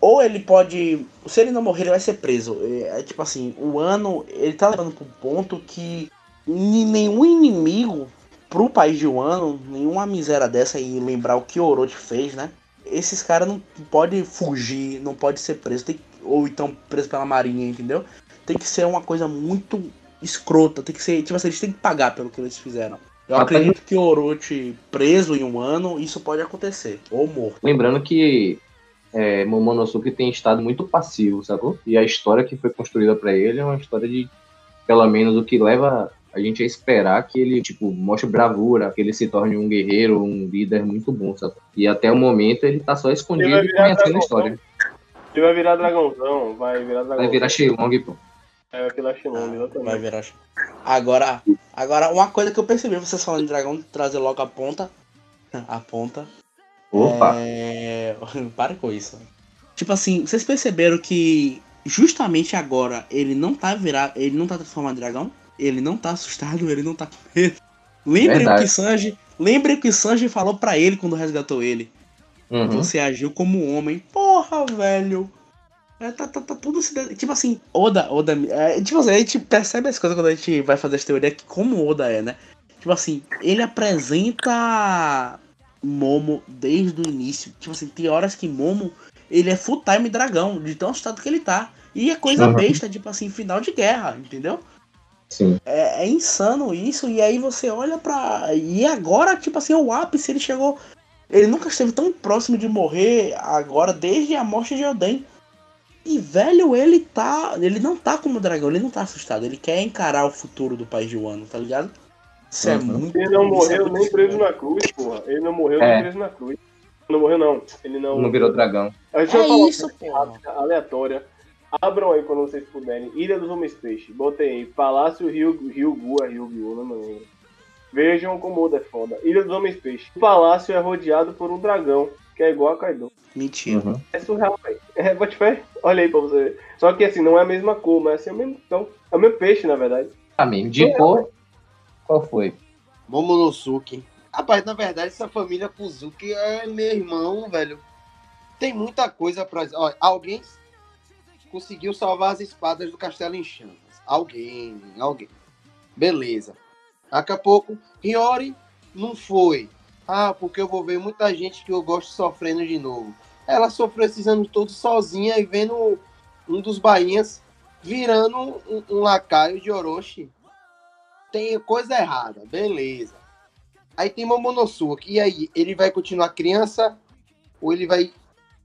Ou ele pode. Se ele não morrer, ele vai ser preso. É, é tipo assim, o ano. Ele tá levando pro ponto que nenhum inimigo pro país de Wano, nenhuma miséria dessa e lembrar o que Orochi fez, né? Esses caras não pode fugir, não pode ser preso, tem, ou então preso pela marinha, entendeu? Tem que ser uma coisa muito escrota, tem que ser, tipo assim, eles têm que pagar pelo que eles fizeram. Eu acredito que Orochi preso em um ano, isso pode acontecer, ou morto. Lembrando que é, Momonosuke tem estado muito passivo, sacou? E a história que foi construída pra ele é uma história de, pelo menos, o que leva a gente a esperar que ele, tipo, mostre bravura, que ele se torne um guerreiro, um líder muito bom, sacou? E até o momento ele tá só escondido vai e conhecendo a história. Ele vai virar dragãozão, vai virar dragão. Vai virar Shenlong, pô. É Vai exatamente. virar. Agora, agora, uma coisa que eu percebi, vocês falando de dragão, trazer logo a ponta. *laughs* A ponta. Opa! É... *laughs* Para com isso. Tipo assim, vocês perceberam que justamente agora ele não tá virado, ele não tá transformado em dragão? Ele não tá assustado, ele não tá com medo. Lembrem o que Sanji, lembrem o que Sanji falou pra ele quando resgatou ele. Uhum. Você agiu como um homem. Porra, velho. É, tá, tá, tá tudo se. Tipo assim, Oda, Oda. É, tipo assim, a gente percebe as coisas quando a gente vai fazer essa teoria que como Oda é, né? Tipo assim, ele apresenta Momo desde o início. Tipo assim, tem horas que Momo ele é full time dragão, de tão assustado que ele tá. E é coisa Uhum. besta, tipo assim, final de guerra, entendeu? Sim. É, é insano isso, e aí você olha pra. E agora, tipo assim, é o ápice, ele chegou. Ele nunca esteve tão próximo de morrer agora, desde a morte de Oden. E, velho, ele tá. Ele não tá como dragão, ele não tá assustado. Ele quer encarar o futuro do país de Wano, tá ligado? Isso é Uhum. muito. Ele não é morreu nem preso na cruz, porra. Ele não morreu É. nem preso na cruz. Não morreu, não. Ele não. Não virou dragão. Deixa eu É falar uma isso, porra. rápida, aleatória. Abram aí quando vocês puderem. Ilha dos Homens Peixe. Botem aí. Palácio Rio, Rio Gua, Rio Gu, não lembro. Vejam como Oda é foda. Ilha dos Homens Peixe. O palácio é rodeado por um dragão, que é igual a Kaido. Mentira. Uhum. É surreal, velho. É, bote fé. Olha aí pra você ver. Só que assim, não é a mesma cor, mas assim, é o mesmo, então, é o mesmo peixe, na verdade. Tá mesmo. De cor, qual foi? Momonosuke. Rapaz, na verdade, essa família Kuzuki é meu irmão, velho. Tem muita coisa pra. Olha, alguém conseguiu salvar as espadas do castelo em chamas. Alguém, alguém. Beleza. Daqui a pouco, Hiyori não foi. Ah, porque eu vou ver muita gente que eu gosto sofrendo de novo. Ela sofreu esses anos todos sozinha e vendo um dos bainhas virando um, um lacaio de Orochi. Tem coisa errada, beleza. Aí tem Momonosuke. E aí, ele vai continuar criança? Ou ele vai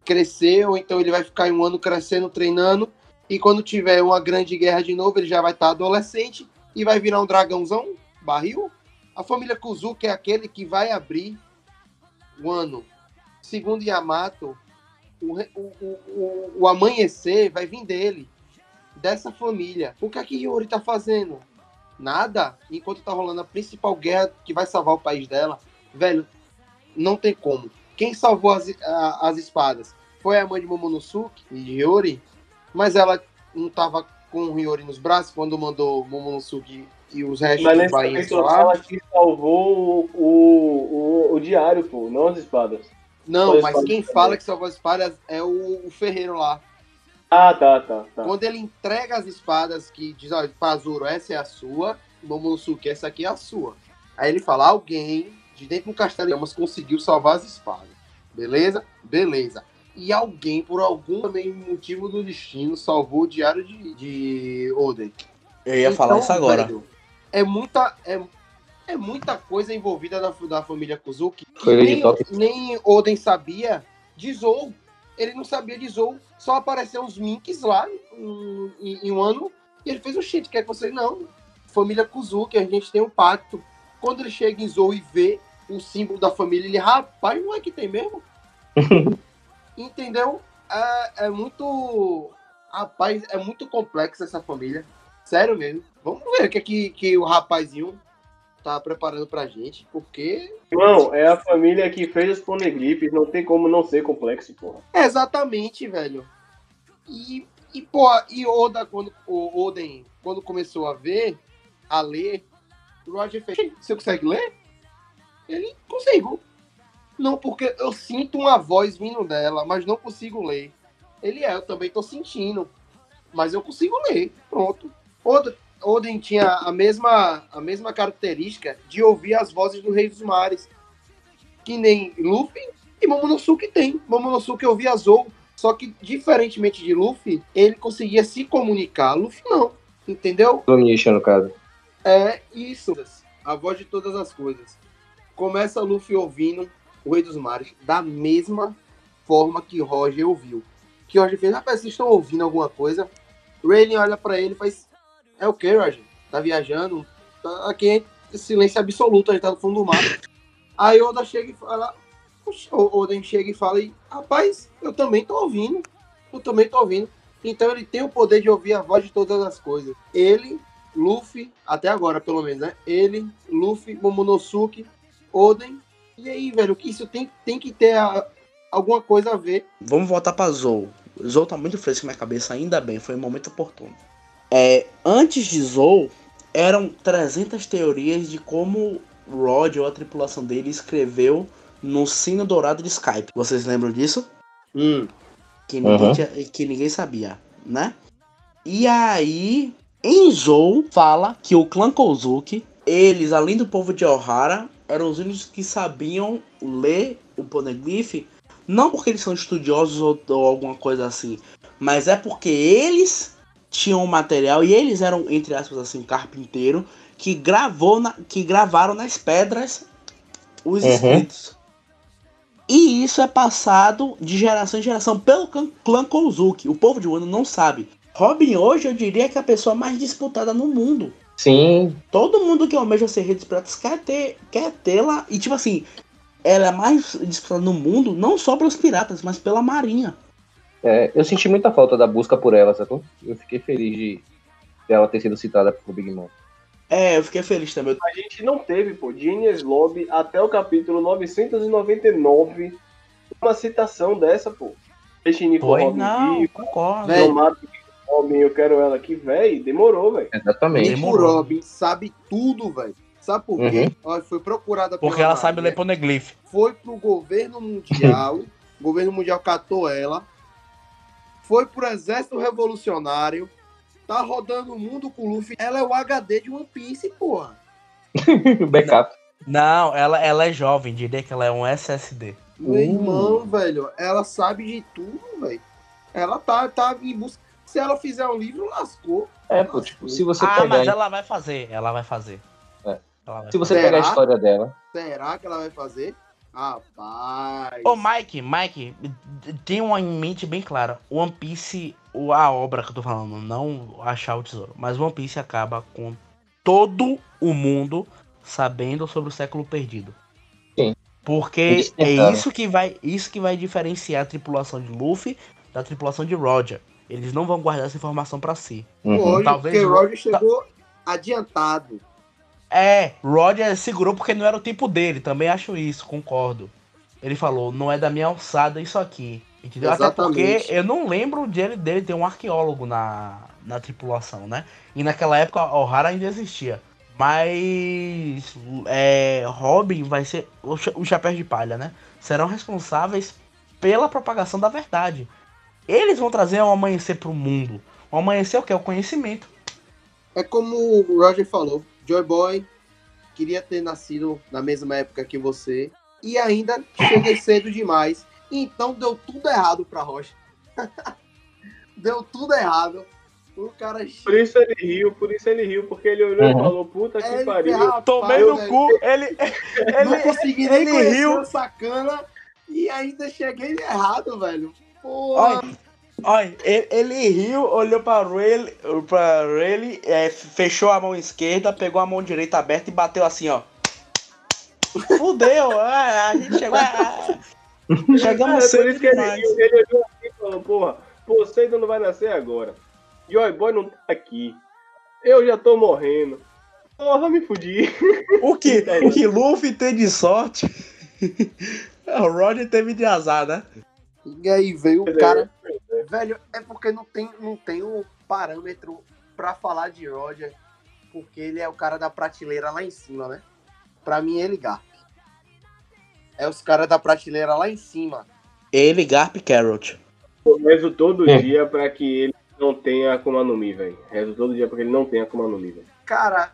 crescer? Ou então ele vai ficar um ano crescendo, treinando? E quando tiver uma grande guerra de novo, ele já vai estar adolescente e vai virar um dragãozão? Barril? A família Kuzuki é aquele que vai abrir o ano. Segundo Yamato, o, o, o, o, amanhecer vai vir dele, dessa família. O que é que Yori tá fazendo? Nada, enquanto tá rolando a principal guerra que vai salvar o país dela, velho, não tem como. Quem salvou as, a- as espadas foi a mãe de Momonosuke e de Hiyori, mas ela não tava com o Hiyori nos braços quando mandou Momonosuke e os restos Mas bainhas capítulo lá. fala que salvou o, o, o, diário, pô, não as espadas. Não, Foi mas espadas quem também. fala que salvou as espadas é o, o ferreiro lá. Ah, tá, tá, tá. Quando ele entrega as espadas que diz, olha, Pazuro, essa é a sua, Momonosuke, essa aqui é a sua. Aí ele fala, alguém de dentro do castelo de conseguiu salvar as espadas. Beleza? Beleza. E alguém, por algum também motivo do destino, salvou o diário de, de Oden. Eu ia falar Então, isso agora. velho, é muita. É, é muita coisa envolvida da, da família Kuzuki. que nem, nem Oden sabia de Zou. Ele não sabia de Zou. Só apareceu uns Minks lá em, em- em um ano. E ele fez o shit. Quer que você. Não. Família Kuzuki, a gente tem um pacto. Quando ele chega em Zou e vê o símbolo da família, ele, rapaz, não é que tem mesmo? *laughs* Entendeu? É, é muito. Rapaz, é muito complexa essa família. Sério mesmo. Vamos ver o que, é que, que o rapazinho tá preparando pra gente, porque. Irmão, é a família que fez os poneglyphs, não tem como não ser complexo, porra. Exatamente, velho. E, e pô, e Oda, quando, o Oden, quando começou a ver, a ler, o Roger fez. "Ei, Você consegue ler? Ele consigo. Não, porque eu sinto uma voz vindo dela, mas não consigo ler. Ele é, eu também tô sentindo. Mas eu consigo ler. Pronto. Oda, Oden tinha a mesma, a mesma característica de ouvir as vozes do Rei dos Mares. Que nem Luffy e Momonosuke tem. Momonosuke ouvia Zou, só que diferentemente de Luffy, ele conseguia se comunicar. Luffy não, entendeu? Domination, no caso. É isso. A voz de todas as coisas. Começa Luffy ouvindo o Rei dos Mares da mesma forma que Roger ouviu. Que Roger fez, rapaz, vocês estão ouvindo alguma coisa? Rayleigh olha pra ele e faz, é o que, Roger? Tá viajando? Tá aqui silêncio absoluto, a gente tá no fundo do mar. Aí Oda chega e fala, o Oden chega e fala, rapaz, eu também tô ouvindo. Eu também tô ouvindo. Então ele tem o poder de ouvir a voz de todas as coisas. Ele, Luffy, até agora pelo menos, né? Ele, Luffy, Momonosuke, Oden. E aí, velho, que isso tem, tem que ter a- alguma coisa a ver. Vamos voltar pra Zou. Zou tá muito fresco na minha cabeça, ainda bem, foi um momento oportuno. É, antes de Zou, eram 300 teorias de como Rod ou a tripulação dele escreveu no sino dourado de Skype. Vocês lembram disso? Hum. Que ninguém, Uhum. tinha- que ninguém sabia, né? E aí, em Zou, fala que o clã Kozuki, eles, além do povo de Ohara, eram os únicos que sabiam ler o Poneglyph, não porque eles são estudiosos ou, ou alguma coisa assim, mas é porque eles tinham o material e eles eram, entre aspas, assim, um carpinteiro que gravou na, que gravaram nas pedras os Uhum. escritos. E isso é passado de geração em geração pelo clã, Kozuki. O povo de Wano não sabe. Robin hoje eu diria que é a pessoa mais disputada no mundo. Sim, Todo mundo que almeja ser rei dos piratas quer ter, quer tê-la. E tipo assim, ela é mais disputada no mundo, não só pelos piratas, mas pela marinha. É, eu senti muita falta da busca por ela, sacou? Eu fiquei feliz de dela ter sido citada por Big Mom. É, eu fiquei feliz também. A gente não teve, pô, Genius Lobby até o capítulo 999 uma citação dessa, pô. Deixe Nico Robin não, vivo, concordo. Não mato Robin, eu quero ela aqui, velho. Demorou, velho. Exatamente. Demorou. Robin sabe tudo, velho. Sabe por quê? Uhum. Ó, Foi procurada pela Porque ela sabe ler poneglyph. Foi pro governo mundial. o *laughs* governo mundial catou ela. Foi pro exército revolucionário. Tá rodando o mundo com o Luffy. Ela é o HD de One Piece, porra. *laughs* Backup. Não, ela, ela é jovem, diria que ela é um SSD. Meu Uh. irmão, velho, ela sabe de tudo, velho. Ela tá, tá em busca. Se ela fizer um livro, lascou. É, pô, tipo, se você ah, pegar. mas ela vai fazer, ela vai fazer. É. Ela vai Se você Será? pegar a história dela. Será que ela vai fazer? Rapaz. Ô, Mike, Mike, tem uma em mente bem clara. One Piece, o- a obra que eu tô falando, não achar o tesouro, mas One Piece acaba com todo o mundo sabendo sobre o século perdido. Sim. Porque é isso que vai, isso que vai diferenciar a tripulação de Luffy da tripulação de Roger. Eles não vão guardar essa informação pra si. Uhum. Talvez porque Roger chegou adiantado. É, Roger segurou porque não era o tempo dele, também acho isso, concordo. Ele falou, não é da minha alçada isso aqui. Entendeu? Até porque Exatamente. eu não lembro de ele, dele ter um arqueólogo na, na tripulação, né? E naquela época a O'Hara ainda existia. Mas é, Robin vai ser. O, cha- o chapéu de palha, né? Serão responsáveis pela propagação da verdade. Eles vão trazer um amanhecer pro mundo. O amanhecer é o que? É o conhecimento. É como o Roger falou. Joy Boy, queria ter nascido na mesma época que você e ainda cheguei cedo demais. Então deu tudo errado pra Rocha. *laughs* deu tudo errado. O cara Por isso ele riu, por isso ele riu, porque ele olhou e Uhum. falou, puta que É, ele pariu. ferra- Tomei Rapaz, no velho. cu, ele. não *laughs* ele consegui nem ele riu. sacana e ainda cheguei errado, velho. Pô, Olha, olha, ele, ele riu, olhou pra Rayleigh, pra Rayleigh, é, fechou a mão esquerda, pegou a mão direita aberta e bateu assim, ó. Fudeu, ah, a gente chegou. É, chegamos cedo que ele riu, ele olhou assim e falou, porra, você ainda não vai nascer agora. Joy Boy não tá aqui. Eu já tô morrendo. Porra, me fudi. O que, *laughs* o que Luffy tem de sorte, *laughs* o Roger teve de azar, né? E aí veio o é, cara. Velho, é porque não tem, não tem o parâmetro pra falar de Roger, porque ele é o cara da prateleira lá em cima, né? Pra mim, ele Garp. É os caras da prateleira lá em cima. Ele, Garp e Carrot. Eu rezo todo É. dia pra que ele não tenha Akuma no Mi, velho. Rezo todo dia pra que ele não tenha Akuma no Mi, velho. Cara,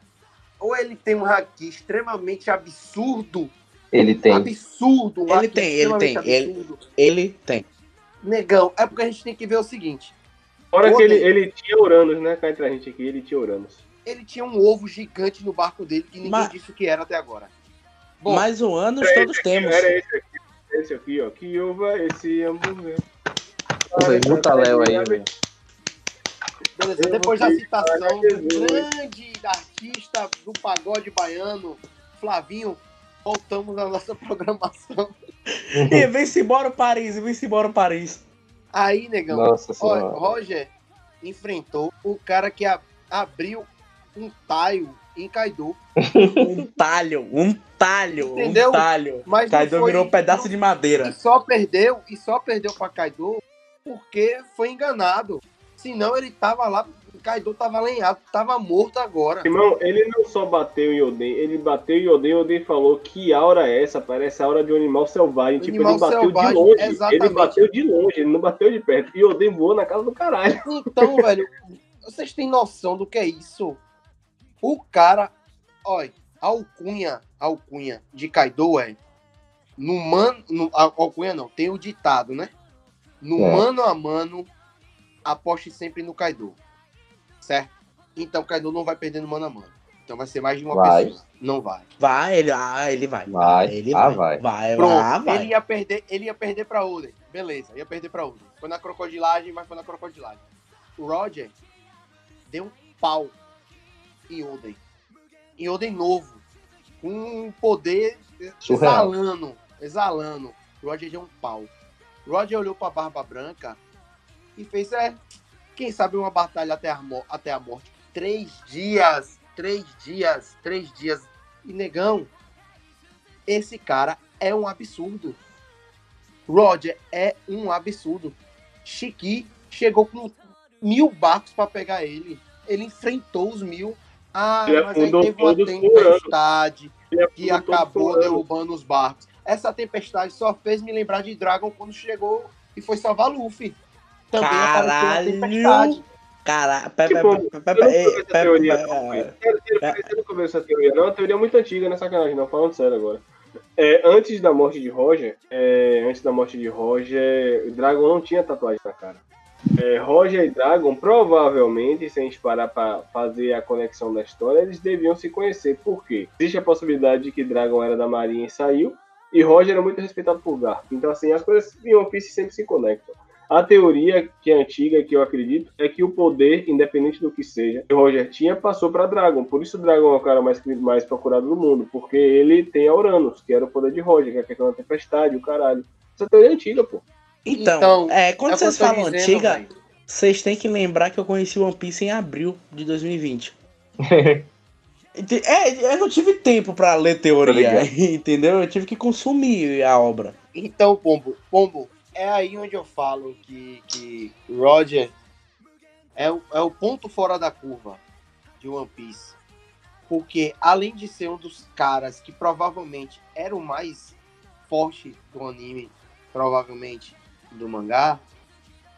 ou ele tem um haki extremamente absurdo. Ele tem. Absurdo. um Ele tem, ele tem, ele-. Ele tem. Negão, é porque a gente tem que ver o seguinte. Fora que ele, ele tinha Uranus, né? Cá entre a gente aqui, ele tinha Uranus. Ele tinha um ovo gigante no barco dele que ninguém Mas- disse o que era até agora. Bom, Mas o anos Era todos esse aqui, temos. Era esse aqui, esse aqui, ó. Que uva esse hambúrguer. Foi muita Léo aí, velho. Beleza, Eu depois da citação do grande artista do pagode baiano, Flavinho, voltamos à nossa *laughs* programação. *laughs* E vem-se embora o Paris, vem-se embora o Paris. Aí, negão, Nossa. Roger enfrentou o cara que a- abriu um taio em Kaido. *laughs* Um talho, um talho, Entendeu? um talho. Mas Kaido virou um pedaço de madeira. E só perdeu, e só perdeu pra Kaido porque foi enganado. Senão ele tava lá, Kaido tava lenhado, tava morto agora. Irmão, ele não só bateu em Oden, ele bateu em Oden e Oden falou que aura é essa? Parece a aura de um animal selvagem. Tipo, Animal ele bateu selvagem, de longe. exatamente. Ele bateu de longe, ele não bateu de perto. E Oden voou na casa do caralho. Então, *laughs* velho, vocês têm noção do que é isso? O cara, olha, a alcunha, a alcunha de Kaido é no mano, no, a alcunha não, tem o ditado, né? No É. mano a mano, aposte sempre no Kaido. Certo? Então Kaido não vai perder no mano a mano. Então vai ser mais de uma Vai. pessoa. Não vai. Vai, ele, ah, ele vai. Vai, ele ah, vai. vai. Vai, Pronto, ah, vai. ele ia perder, ele ia perder pra Oden. Beleza, ia perder pra Oden. Foi na crocodilagem, mas foi na crocodilagem. O Roger deu um pau em Oden. Em Oden novo. Com um poder Surreal. exalando. Exalando. O Roger deu um pau. O Roger olhou pra Barba Branca e fez, é, quem sabe uma batalha até a, até a morte. Três dias, três dias, três dias. E negão, esse cara é um absurdo. Roger é um absurdo. Chiqui chegou com mil barcos para pegar ele. Ele enfrentou os mil. Ah, Ele mas aí teve uma tempestade que acabou derrubando os barcos. Essa tempestade só fez me lembrar de Dragon quando chegou e foi salvar Luffy. Também apareceu Caralho! uma tempestade. Caralho, Tipo, Eu não pe- tô com essa teoria, não, é, Você? É uma teoria muito antiga, não é sacanagem, não. Falando sério agora. É, antes da morte de Roger, é, antes da morte de Roger, o Dragon não tinha tatuagem na cara. É, Roger e Dragon, provavelmente, se a gente parar pra fazer a conexão da história, eles deviam se conhecer. Por quê? Existe a possibilidade de que Dragon era da Marinha e saiu, e Roger era muito respeitado por Garp. Então, assim, as coisas em One Piece sempre se conectam. A teoria que é antiga, que eu acredito, é que o poder, independente do que seja, que o Roger tinha, passou para Dragon. Por isso o Dragon é o cara mais, mais procurado do mundo, porque ele tem a Uranus, que era o poder de Roger, que é a questão da tempestade, o caralho. Essa teoria é antiga, pô. Então, Então, é, quando É vocês falam dizendo, antiga, vocês têm que lembrar que eu conheci One Piece em abril de 2020. Ente- *laughs* É, eu não tive tempo pra ler teoria, Tá *laughs* entendeu? Eu tive que consumir a obra. Então, Pombo, Pombo, é aí onde eu falo que, que Roger é o, é o ponto fora da curva de One Piece. Porque além de ser um dos caras que provavelmente era o mais forte do anime, provavelmente do mangá,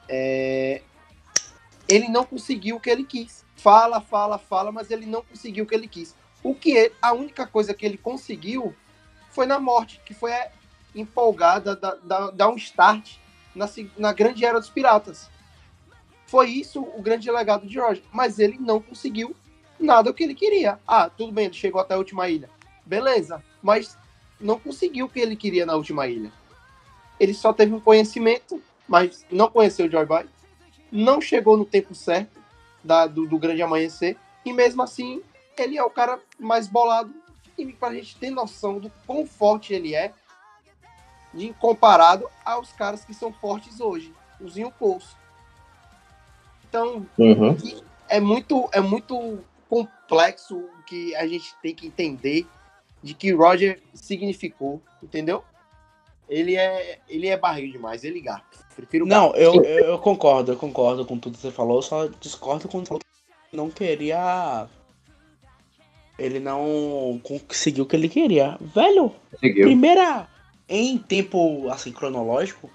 é, ele não conseguiu o que ele quis. Fala, fala, fala, mas ele não conseguiu o que ele quis. O que ele, a única coisa que ele conseguiu foi na morte, que foi empolgada, dar da, da um start na, na grande era dos piratas. Foi isso o grande legado de Roger. Mas ele não conseguiu nada o que ele queria. Ah, tudo bem, ele chegou até a última ilha. Beleza, mas não conseguiu o que ele queria na última ilha. Ele só teve um conhecimento, mas não conheceu o Joy Boy. Não chegou no tempo certo da- do, do grande amanhecer. E mesmo assim, ele é o cara mais bolado. E pra gente ter noção do quão forte ele é, em comparado aos caras que são fortes hoje, os Yonkous. Então, Uhum. é muito, é muito complexo o que a gente tem que entender de que Roger significou, entendeu? Ele é, ele é barril demais, ele gato. Prefiro gato. Não, eu, eu, eu concordo, eu concordo com tudo que você falou, só discordo quando falou que não queria. Ele não conseguiu o que ele queria. Velho, Conseguiu. primeira. Em tempo assim, cronológico,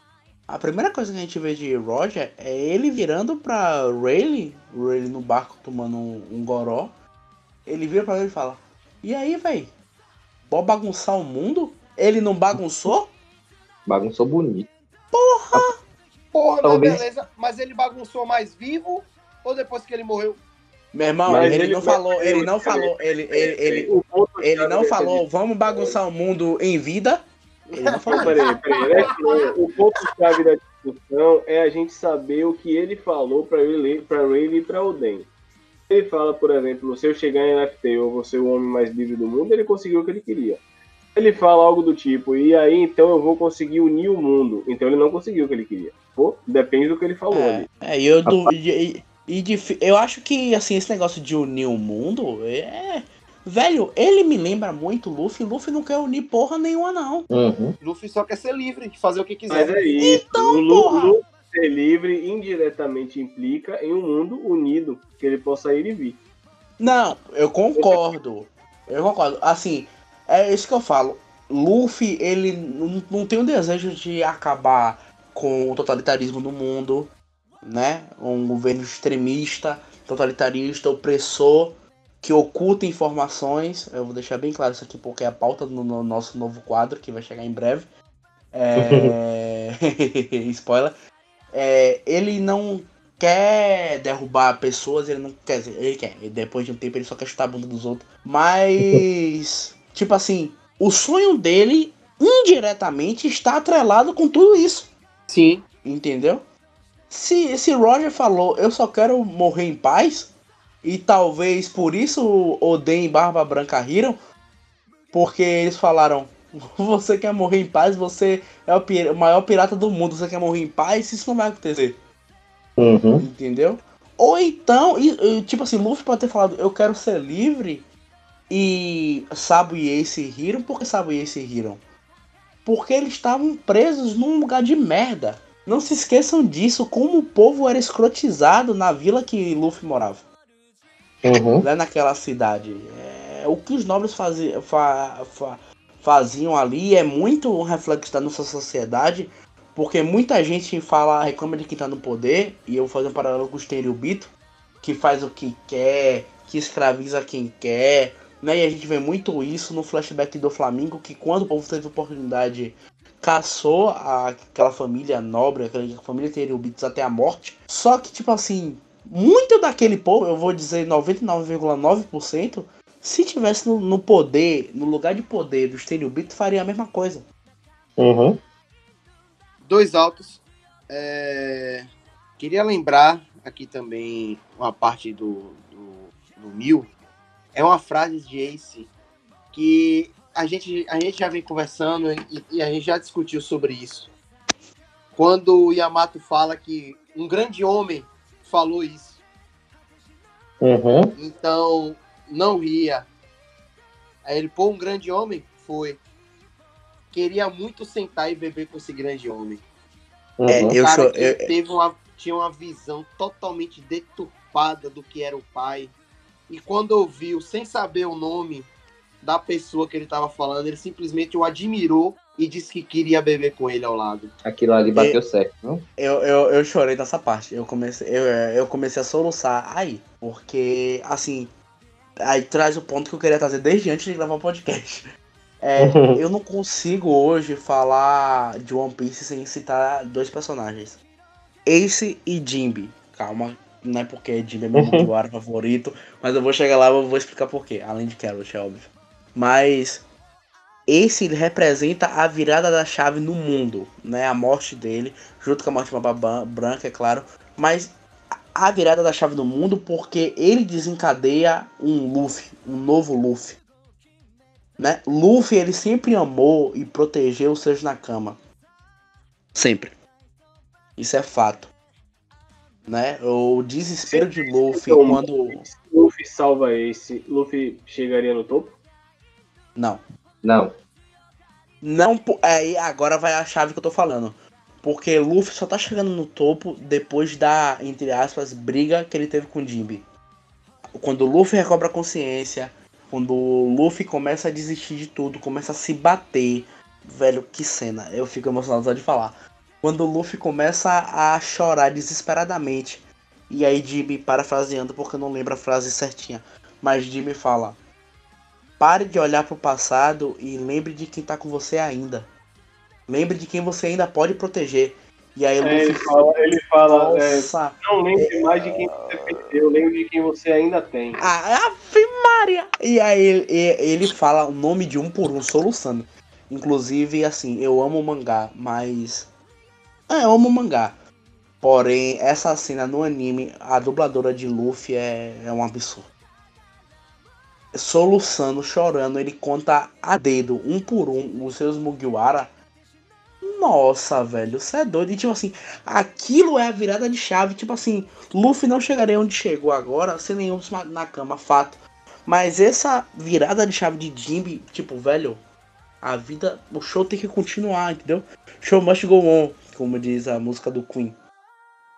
a primeira coisa que a gente vê de Roger é ele virando pra Rayleigh, Rayleigh no barco tomando um, um goró. Ele vira pra ele e fala: E aí, véi? Bora bagunçar o mundo? Ele não bagunçou? Bagunçou bonito. Porra, mas Talvez- beleza. Mas ele bagunçou mais vivo ou depois que ele morreu? Meu irmão, Mas ele, ele não falou, ele não falou, ele, ele, ele, ele não falou, vamos bagunçar o mundo em vida. Peraí, peraí. né? O ponto-chave da discussão é a gente saber o que ele falou pra Rayleigh, e pra Oden. Ele fala, por exemplo, se eu chegar em NFT eu vou ser o homem mais livre do mundo, ele conseguiu o que ele queria. Ele fala algo do tipo, e aí então eu vou conseguir unir o mundo. Então ele não conseguiu o que ele queria. Pô, depende do que ele falou É, ali. é, e eu, e, e- e eu acho que, assim, esse negócio de unir o mundo é. Velho, ele me lembra muito Luffy. Luffy não quer unir porra nenhuma, não. Uhum. Luffy só quer ser livre, de fazer o que Mas quiser. é isso. Então, o Lu, porra! Lu ser livre indiretamente implica em um mundo unido, que ele possa ir e vir. Não, eu concordo. Eu concordo. Assim, é isso que eu falo. Luffy, ele não, não tem o desejo de acabar com o totalitarismo no mundo, né? Um governo extremista, totalitarista, opressor, que oculta informações. Eu vou deixar bem claro isso aqui porque é a pauta do no nosso novo quadro que vai chegar em breve. É... *laughs* Spoiler. É, ele não quer derrubar pessoas, ele não quer dizer, ele quer. E depois de um tempo ele só quer chutar a bunda dos outros. Mas, *laughs* tipo assim, o sonho dele indiretamente está atrelado com tudo isso. Sim. Entendeu? Se, se Roger falou, eu só quero morrer em paz, e talvez por isso Oden e Barba Branca riram, porque eles falaram: *laughs* Você quer morrer em paz, você é o, o maior pirata do mundo, você quer morrer em paz, isso não vai acontecer. Uhum. Entendeu? Ou então, e- e, tipo assim, Luffy pode ter falado, eu quero ser livre. E Sabo e Ace riram. Por que Sabo e Ace riram? Porque eles estavam presos num lugar de merda. Não se esqueçam disso, como o povo era escrotizado na vila que Luffy morava. Uhum. Lá naquela cidade. É, o que os nobres fazi- fa- fa- faziam ali é muito um reflexo da nossa sociedade. Porque muita gente fala, reclama de quem tá no poder, e eu vou fazer um paralelo com o Stereobito, que faz o que quer, que escraviza quem quer, né? E a gente vê muito isso no flashback do Flamengo, que quando o povo teve oportunidade, caçou aquela família nobre, aquela família Stereobitos até a morte. Só que, tipo assim, muito daquele povo, eu vou dizer 99,9%, se tivesse no, no poder, no lugar de poder do Stereobito, faria a mesma coisa. Uhum. Dois altos. É, Queria lembrar aqui também uma parte do, do, do Mil. É uma frase de Ace que a gente, a gente já vem conversando e, e a gente já discutiu sobre isso. Quando o Yamato fala que um grande homem falou isso. Uhum. Então, não ria. Aí ele, pô, um grande homem? Foi. Queria muito sentar e beber com esse grande homem. Uhum. É, eu que eu- teve uma, tinha uma visão totalmente deturpada do que era o pai. E quando ouviu, sem saber o nome da pessoa que ele estava falando, ele simplesmente o admirou e disse que queria beber com ele ao lado. Aquilo ali bateu certo, não? Eu, eu, eu chorei nessa parte. Eu comecei, eu, eu comecei a soluçar aí. Porque, assim, aí traz o ponto que eu queria trazer desde antes de gravar o podcast. É, *laughs* eu não consigo hoje falar de One Piece sem citar dois personagens. Ace e Jimby. Calma, não é porque Jimby é meu *laughs* Mugiwara favorito, mas eu vou chegar lá e eu vou explicar porquê. Além de Carrot, é óbvio. Mas esse ele representa a virada da chave no mundo, né? A morte dele, junto com a morte de Baba Branca, é claro. Mas a virada da chave no mundo porque ele desencadeia um Luffy, um novo Luffy. Né? Luffy ele sempre amou e protegeu os seus Nakama. Sempre. Isso é fato. Né? O desespero de Luffy Então, quando. Luffy salva esse, Luffy chegaria no topo? Não. Não. Não, aí agora vai a chave que eu tô falando. Porque Luffy só tá chegando no topo depois da, entre aspas, briga que ele teve com o. Quando o Luffy recobra a consciência, quando o Luffy começa a desistir de tudo, começa a se bater. Velho, que cena. Eu fico emocionado só de falar. Quando o Luffy começa a chorar desesperadamente. E aí Jimmy, parafraseando porque eu não lembro a frase certinha. Mas Jimmy fala: Pare de olhar pro passado e lembre de quem tá com você ainda. Lembre de quem você ainda pode proteger. E aí o É, ele fala, ele fala é, não lembre mais de quem você perdeu, lembre de quem você ainda tem. Ah, Ave Maria! E aí ele, fala o nome de um por um, soluçando. Inclusive, assim, eu amo o mangá, mas. É, eu amo o mangá. Porém, essa cena no anime, a dubladora de Luffy é, é um absurdo. Soluçando, chorando, ele conta a dedo, um por um, os seus Mugiwara. Nossa, velho, você é doido. E tipo assim, aquilo é a virada de chave. Tipo assim, Luffy não chegaria onde chegou agora sem nenhum na cama, fato. Mas essa virada de chave de Jimby, tipo, velho, a vida, o show tem que continuar, entendeu? Show must go on, como diz a música do Queen.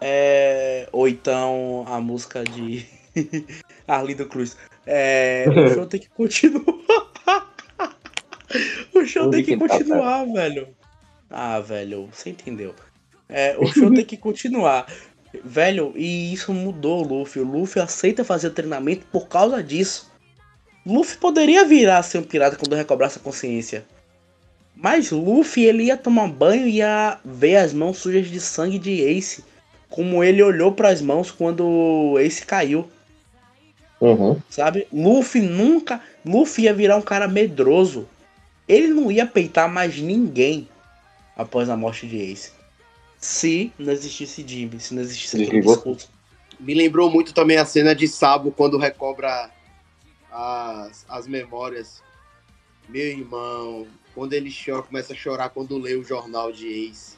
É, ou então a música de *laughs* Arlindo Cruz. É, o show tem que continuar. *laughs* o show tem que tá, continuar, velho. Ah, velho, você entendeu. É, o show tem que continuar. Velho, e isso mudou o Luffy. O Luffy aceita fazer treinamento por causa disso. Luffy poderia virar a ser um pirata quando recobrasse a consciência. Mas Luffy, ele ia tomar banho e ia ver as mãos sujas de sangue de Ace. Como ele olhou para as mãos quando Ace caiu, Uhum. sabe? Luffy nunca. Luffy ia virar um cara medroso. Ele não ia peitar mais ninguém após a morte de Ace. Se não existisse Jimmy, se não existisse aquele discurso. Me lembrou muito também a cena de Sabo quando recobra as, as memórias. Meu irmão, quando ele chora, começa a chorar quando lê o jornal de ex.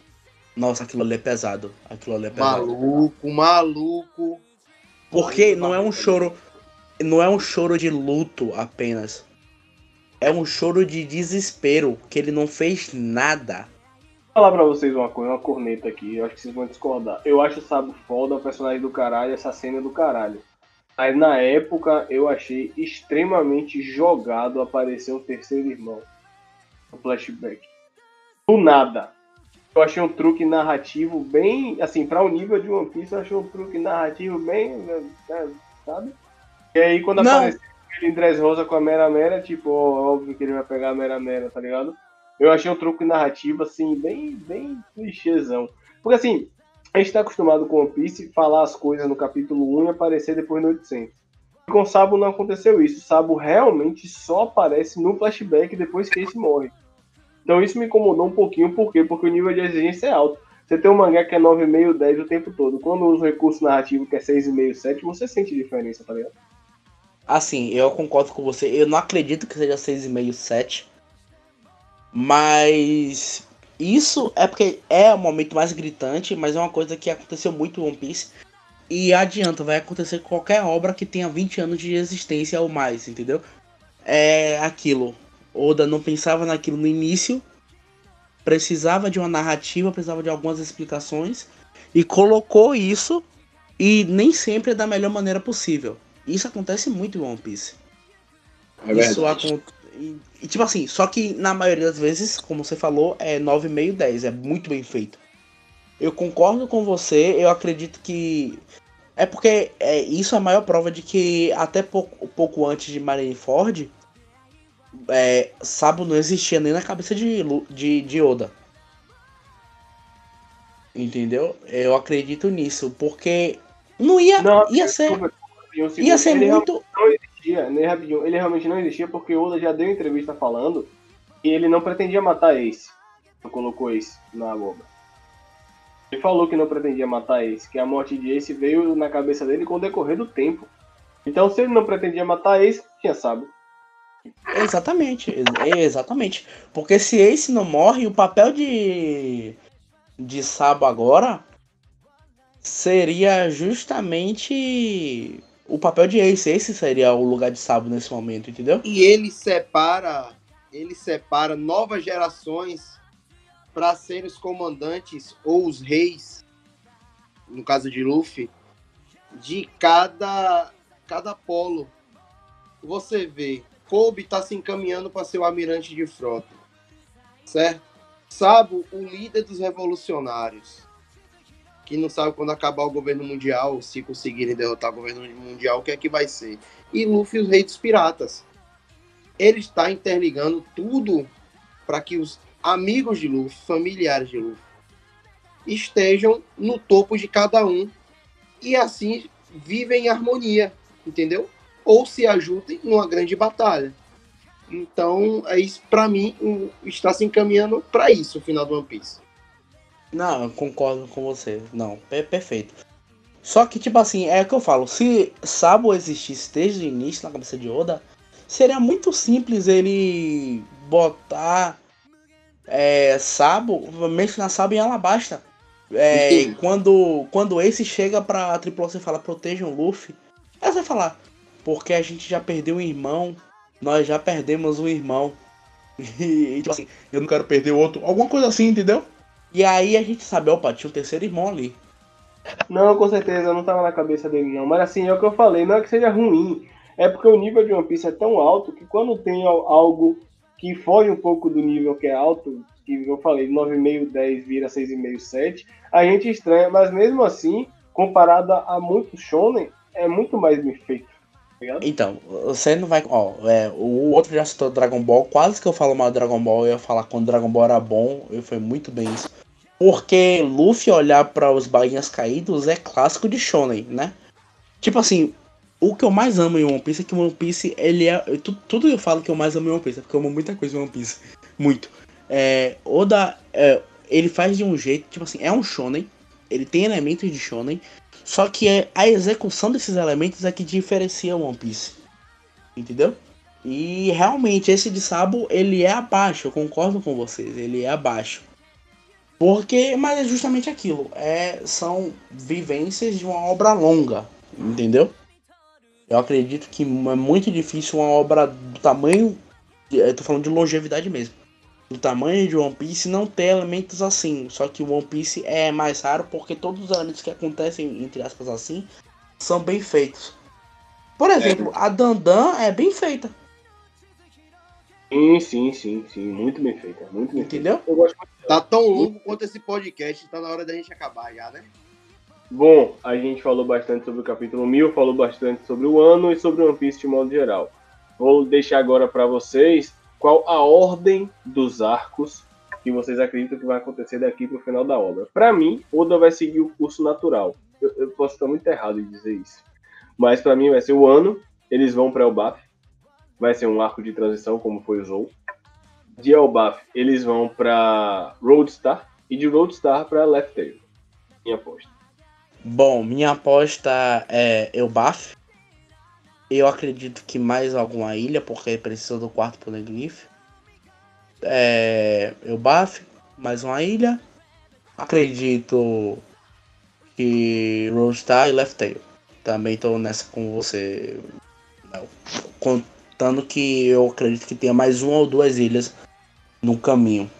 Nossa, aquilo ali é pesado. Aquilo ali é pesado. Maluco, maluco. Porque não é um choro. Não é um choro de luto apenas. É um choro de desespero, que ele não fez nada. Vou falar pra vocês uma coisa, uma corneta aqui, eu acho que vocês vão discordar. Eu acho o Sabo foda, o personagem do caralho, essa cena é do caralho. Mas na época eu achei extremamente jogado aparecer um terceiro irmão no flashback. Do nada. Eu achei um truque narrativo bem. Assim, pra o nível de One Piece, eu achei um truque narrativo bem. né, sabe? E aí quando Não. apareceu ele em Dress Rosa com a Mera Mera, tipo, ó, óbvio que ele vai pegar a Mera Mera, tá ligado? Eu achei um truque narrativo, assim, bem, bem clichêzão. Porque, assim, a gente tá acostumado com One Piece falar as coisas no capítulo 1 e aparecer depois no 800. E com o Sabo não aconteceu isso. O Sabo realmente só aparece no flashback depois que Ace morre. Então isso me incomodou um pouquinho, por quê? Porque o nível de exigência é alto. Você tem um mangá que é 9,5, 10 o tempo todo. Quando usa o recurso narrativo que é 6,5, 7, você sente diferença, tá ligado? Assim, eu concordo com você. Eu não acredito que seja 6,5, 7. Mas isso é porque é o momento mais gritante, mas é uma coisa que aconteceu muito em One Piece. E adianta, vai acontecer qualquer obra que tenha 20 anos de existência ou mais, entendeu? É aquilo. Oda não pensava naquilo no início, precisava de uma narrativa, precisava de algumas explicações, e colocou isso, e nem sempre é da melhor maneira possível. Isso acontece muito em One Piece. É Isso verdade. acon- e, e, tipo assim, só que na maioria das vezes, como você falou, é 9,5, 10. É muito bem feito. Eu concordo com você, eu acredito que É porque é, isso é a maior prova de que até pouco, pouco antes de Marineford, é, Sabo não existia nem na cabeça de, de, de Oda. Entendeu? Eu acredito nisso, porque não ia, Não, ia ser, desculpa, segundo. ia ser ele realmente muito. não existia, ele, rapidinho, ele realmente não existia porque o Oda já deu entrevista falando que ele não pretendia matar Ace. Não colocou Ace na bomba. Ele falou que não pretendia matar Ace, que a morte de Ace veio na cabeça dele com o decorrer do tempo. Então, se ele não pretendia matar Ace, tinha sábio. Exatamente, ex- exatamente. Porque se Ace não morre, o papel de de Sabo agora seria justamente o papel de Ace. Esse seria o lugar de Sabo nesse momento, entendeu? E ele separa, ele separa novas gerações para serem os comandantes ou os reis, no caso de Luffy, de cada cada polo. Você vê, Kobe está se encaminhando para ser o almirante de frota, certo? Sabo, o líder dos revolucionários, que não sabe quando acabar o governo mundial, se conseguirem derrotar o governo mundial, o que é que vai ser? E Luffy, os reis dos piratas ele está interligando tudo para que os amigos de Luffy, familiares de Luffy, estejam no topo de cada um e assim vivem em harmonia, entendeu? Ou se ajudem numa grande batalha. Então, é isso para mim está se encaminhando para isso o final do One Piece. Não, eu concordo com você. Não, é perfeito. Só que, tipo assim, é o que eu falo. Se Sabo existisse desde o início na cabeça de Oda, seria muito simples ele botar é, Sabo, mencionar Sabo em Alabasta. É, quando, quando esse chega pra tripulação e fala protejam o Luffy, aí você vai falar, porque a gente já perdeu um irmão, nós já perdemos um irmão. *laughs* E, tipo assim, eu não quero perder outro. Alguma coisa assim, entendeu? E aí a gente sabe, opa, tinha um terceiro irmão ali. Não, com certeza, não tava na cabeça dele não. Mas assim, é o que eu falei, não é que seja ruim. É porque o nível de One Piece é tão alto que quando tem al- algo que foge um pouco do nível que é alto, que eu falei, 9,5, 10 vira 6,5, 7, a gente estranha, mas mesmo assim, comparado a muito shonen, é muito mais bem feito. tá? Então, você não vai. Ó, é, o outro já citou Dragon Ball. Quase que eu falo mal do Dragon Ball. Eu ia falar quando Dragon Ball era bom. E foi muito bem isso. Porque Luffy olhar para os bainhas caídos é clássico de Shonen, né? Tipo assim, o que eu mais amo em One Piece é que One Piece, ele é. eu- tu- tudo eu falo que eu mais amo em One Piece, é porque eu amo muita coisa em One Piece. Muito. É, Oda, é, ele faz de um jeito, tipo assim, é um Shonen. Ele tem elementos de Shonen. Só que é a execução desses elementos é que diferencia One Piece. Entendeu? E realmente esse de Sabo, ele é abaixo, eu concordo com vocês, ele é abaixo. Porque, mas é justamente aquilo, é, são vivências de uma obra longa, entendeu? Eu acredito que é muito difícil uma obra do tamanho, eu tô falando de longevidade mesmo, do tamanho de One Piece não ter elementos assim. Só que o One Piece é mais raro porque todos os elementos que acontecem, entre aspas, assim, são bem feitos. Por exemplo, a Dandan é bem feita, Sim, sim, sim, sim, muito bem feito, muito bem entendeu? Eu gosto muito. Tá tão longo quanto esse podcast, tá na hora da gente acabar já, né? Bom, a gente falou bastante sobre o capítulo 1000, falou bastante sobre o ano e sobre o One Piece de modo geral. Vou deixar agora para vocês qual a ordem dos arcos que vocês acreditam que vai acontecer daqui pro final da obra. Para mim, Oda vai seguir o curso natural. Eu, eu posso estar muito errado em dizer isso. Mas para mim vai ser o ano, eles vão para Elbaf. Vai ser um arco de transição como foi o Zou. De Elbaf, eles vão para Roadstar e de Roadstar para Left Tail. Minha aposta. Bom, minha aposta é Elbaf. Eu acredito que mais alguma ilha, porque precisa do quarto Poneglyph. É. Elbaf, mais uma ilha. Acredito que Roadstar e Left Tail. Também tô nessa com você. Contando que eu acredito que tenha mais uma ou duas ilhas no caminho.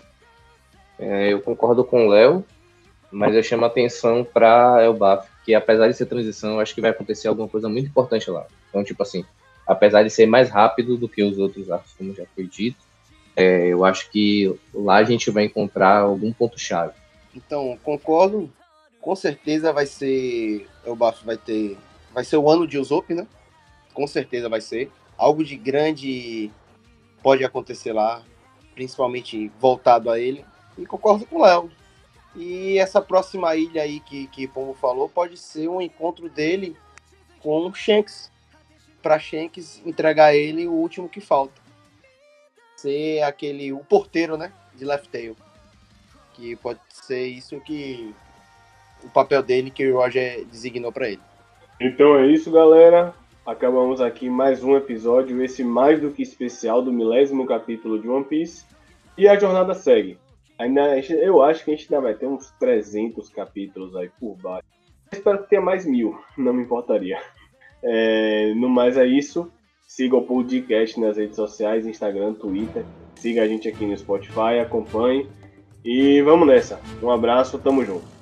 É, eu concordo com o Léo, mas eu chamo a atenção para Elbaf, que apesar de ser transição, eu acho que vai acontecer alguma coisa muito importante lá. Então, tipo assim, apesar de ser mais rápido do que os outros arcos, como já foi dito, é, eu acho que lá a gente vai encontrar algum ponto-chave. Então, concordo com certeza vai ser. O Bafo vai ter. Vai ser o ano de Usopp, né? Com certeza vai ser. Algo de grande pode acontecer lá, principalmente voltado a ele. E concordo com o Léo. E essa próxima ilha aí que, que Pombo falou pode ser um encontro dele com o Shanks. Pra Shanks entregar ele o último que falta. Ser aquele. o porteiro, né? De Left Tail. Que pode ser isso que. o papel dele que o Roger designou para ele. Então é isso, galera. Acabamos aqui mais um episódio, esse mais do que especial do milésimo capítulo de One Piece. E a jornada segue. Ainda, eu acho que a gente ainda vai ter uns 300 capítulos aí por baixo. espero que tenha mais mil, não me importaria. É, no mais é isso. Siga o podcast nas redes sociais, Instagram, Twitter. Siga a gente aqui no Spotify, acompanhe. E vamos nessa. Um abraço, tamo junto.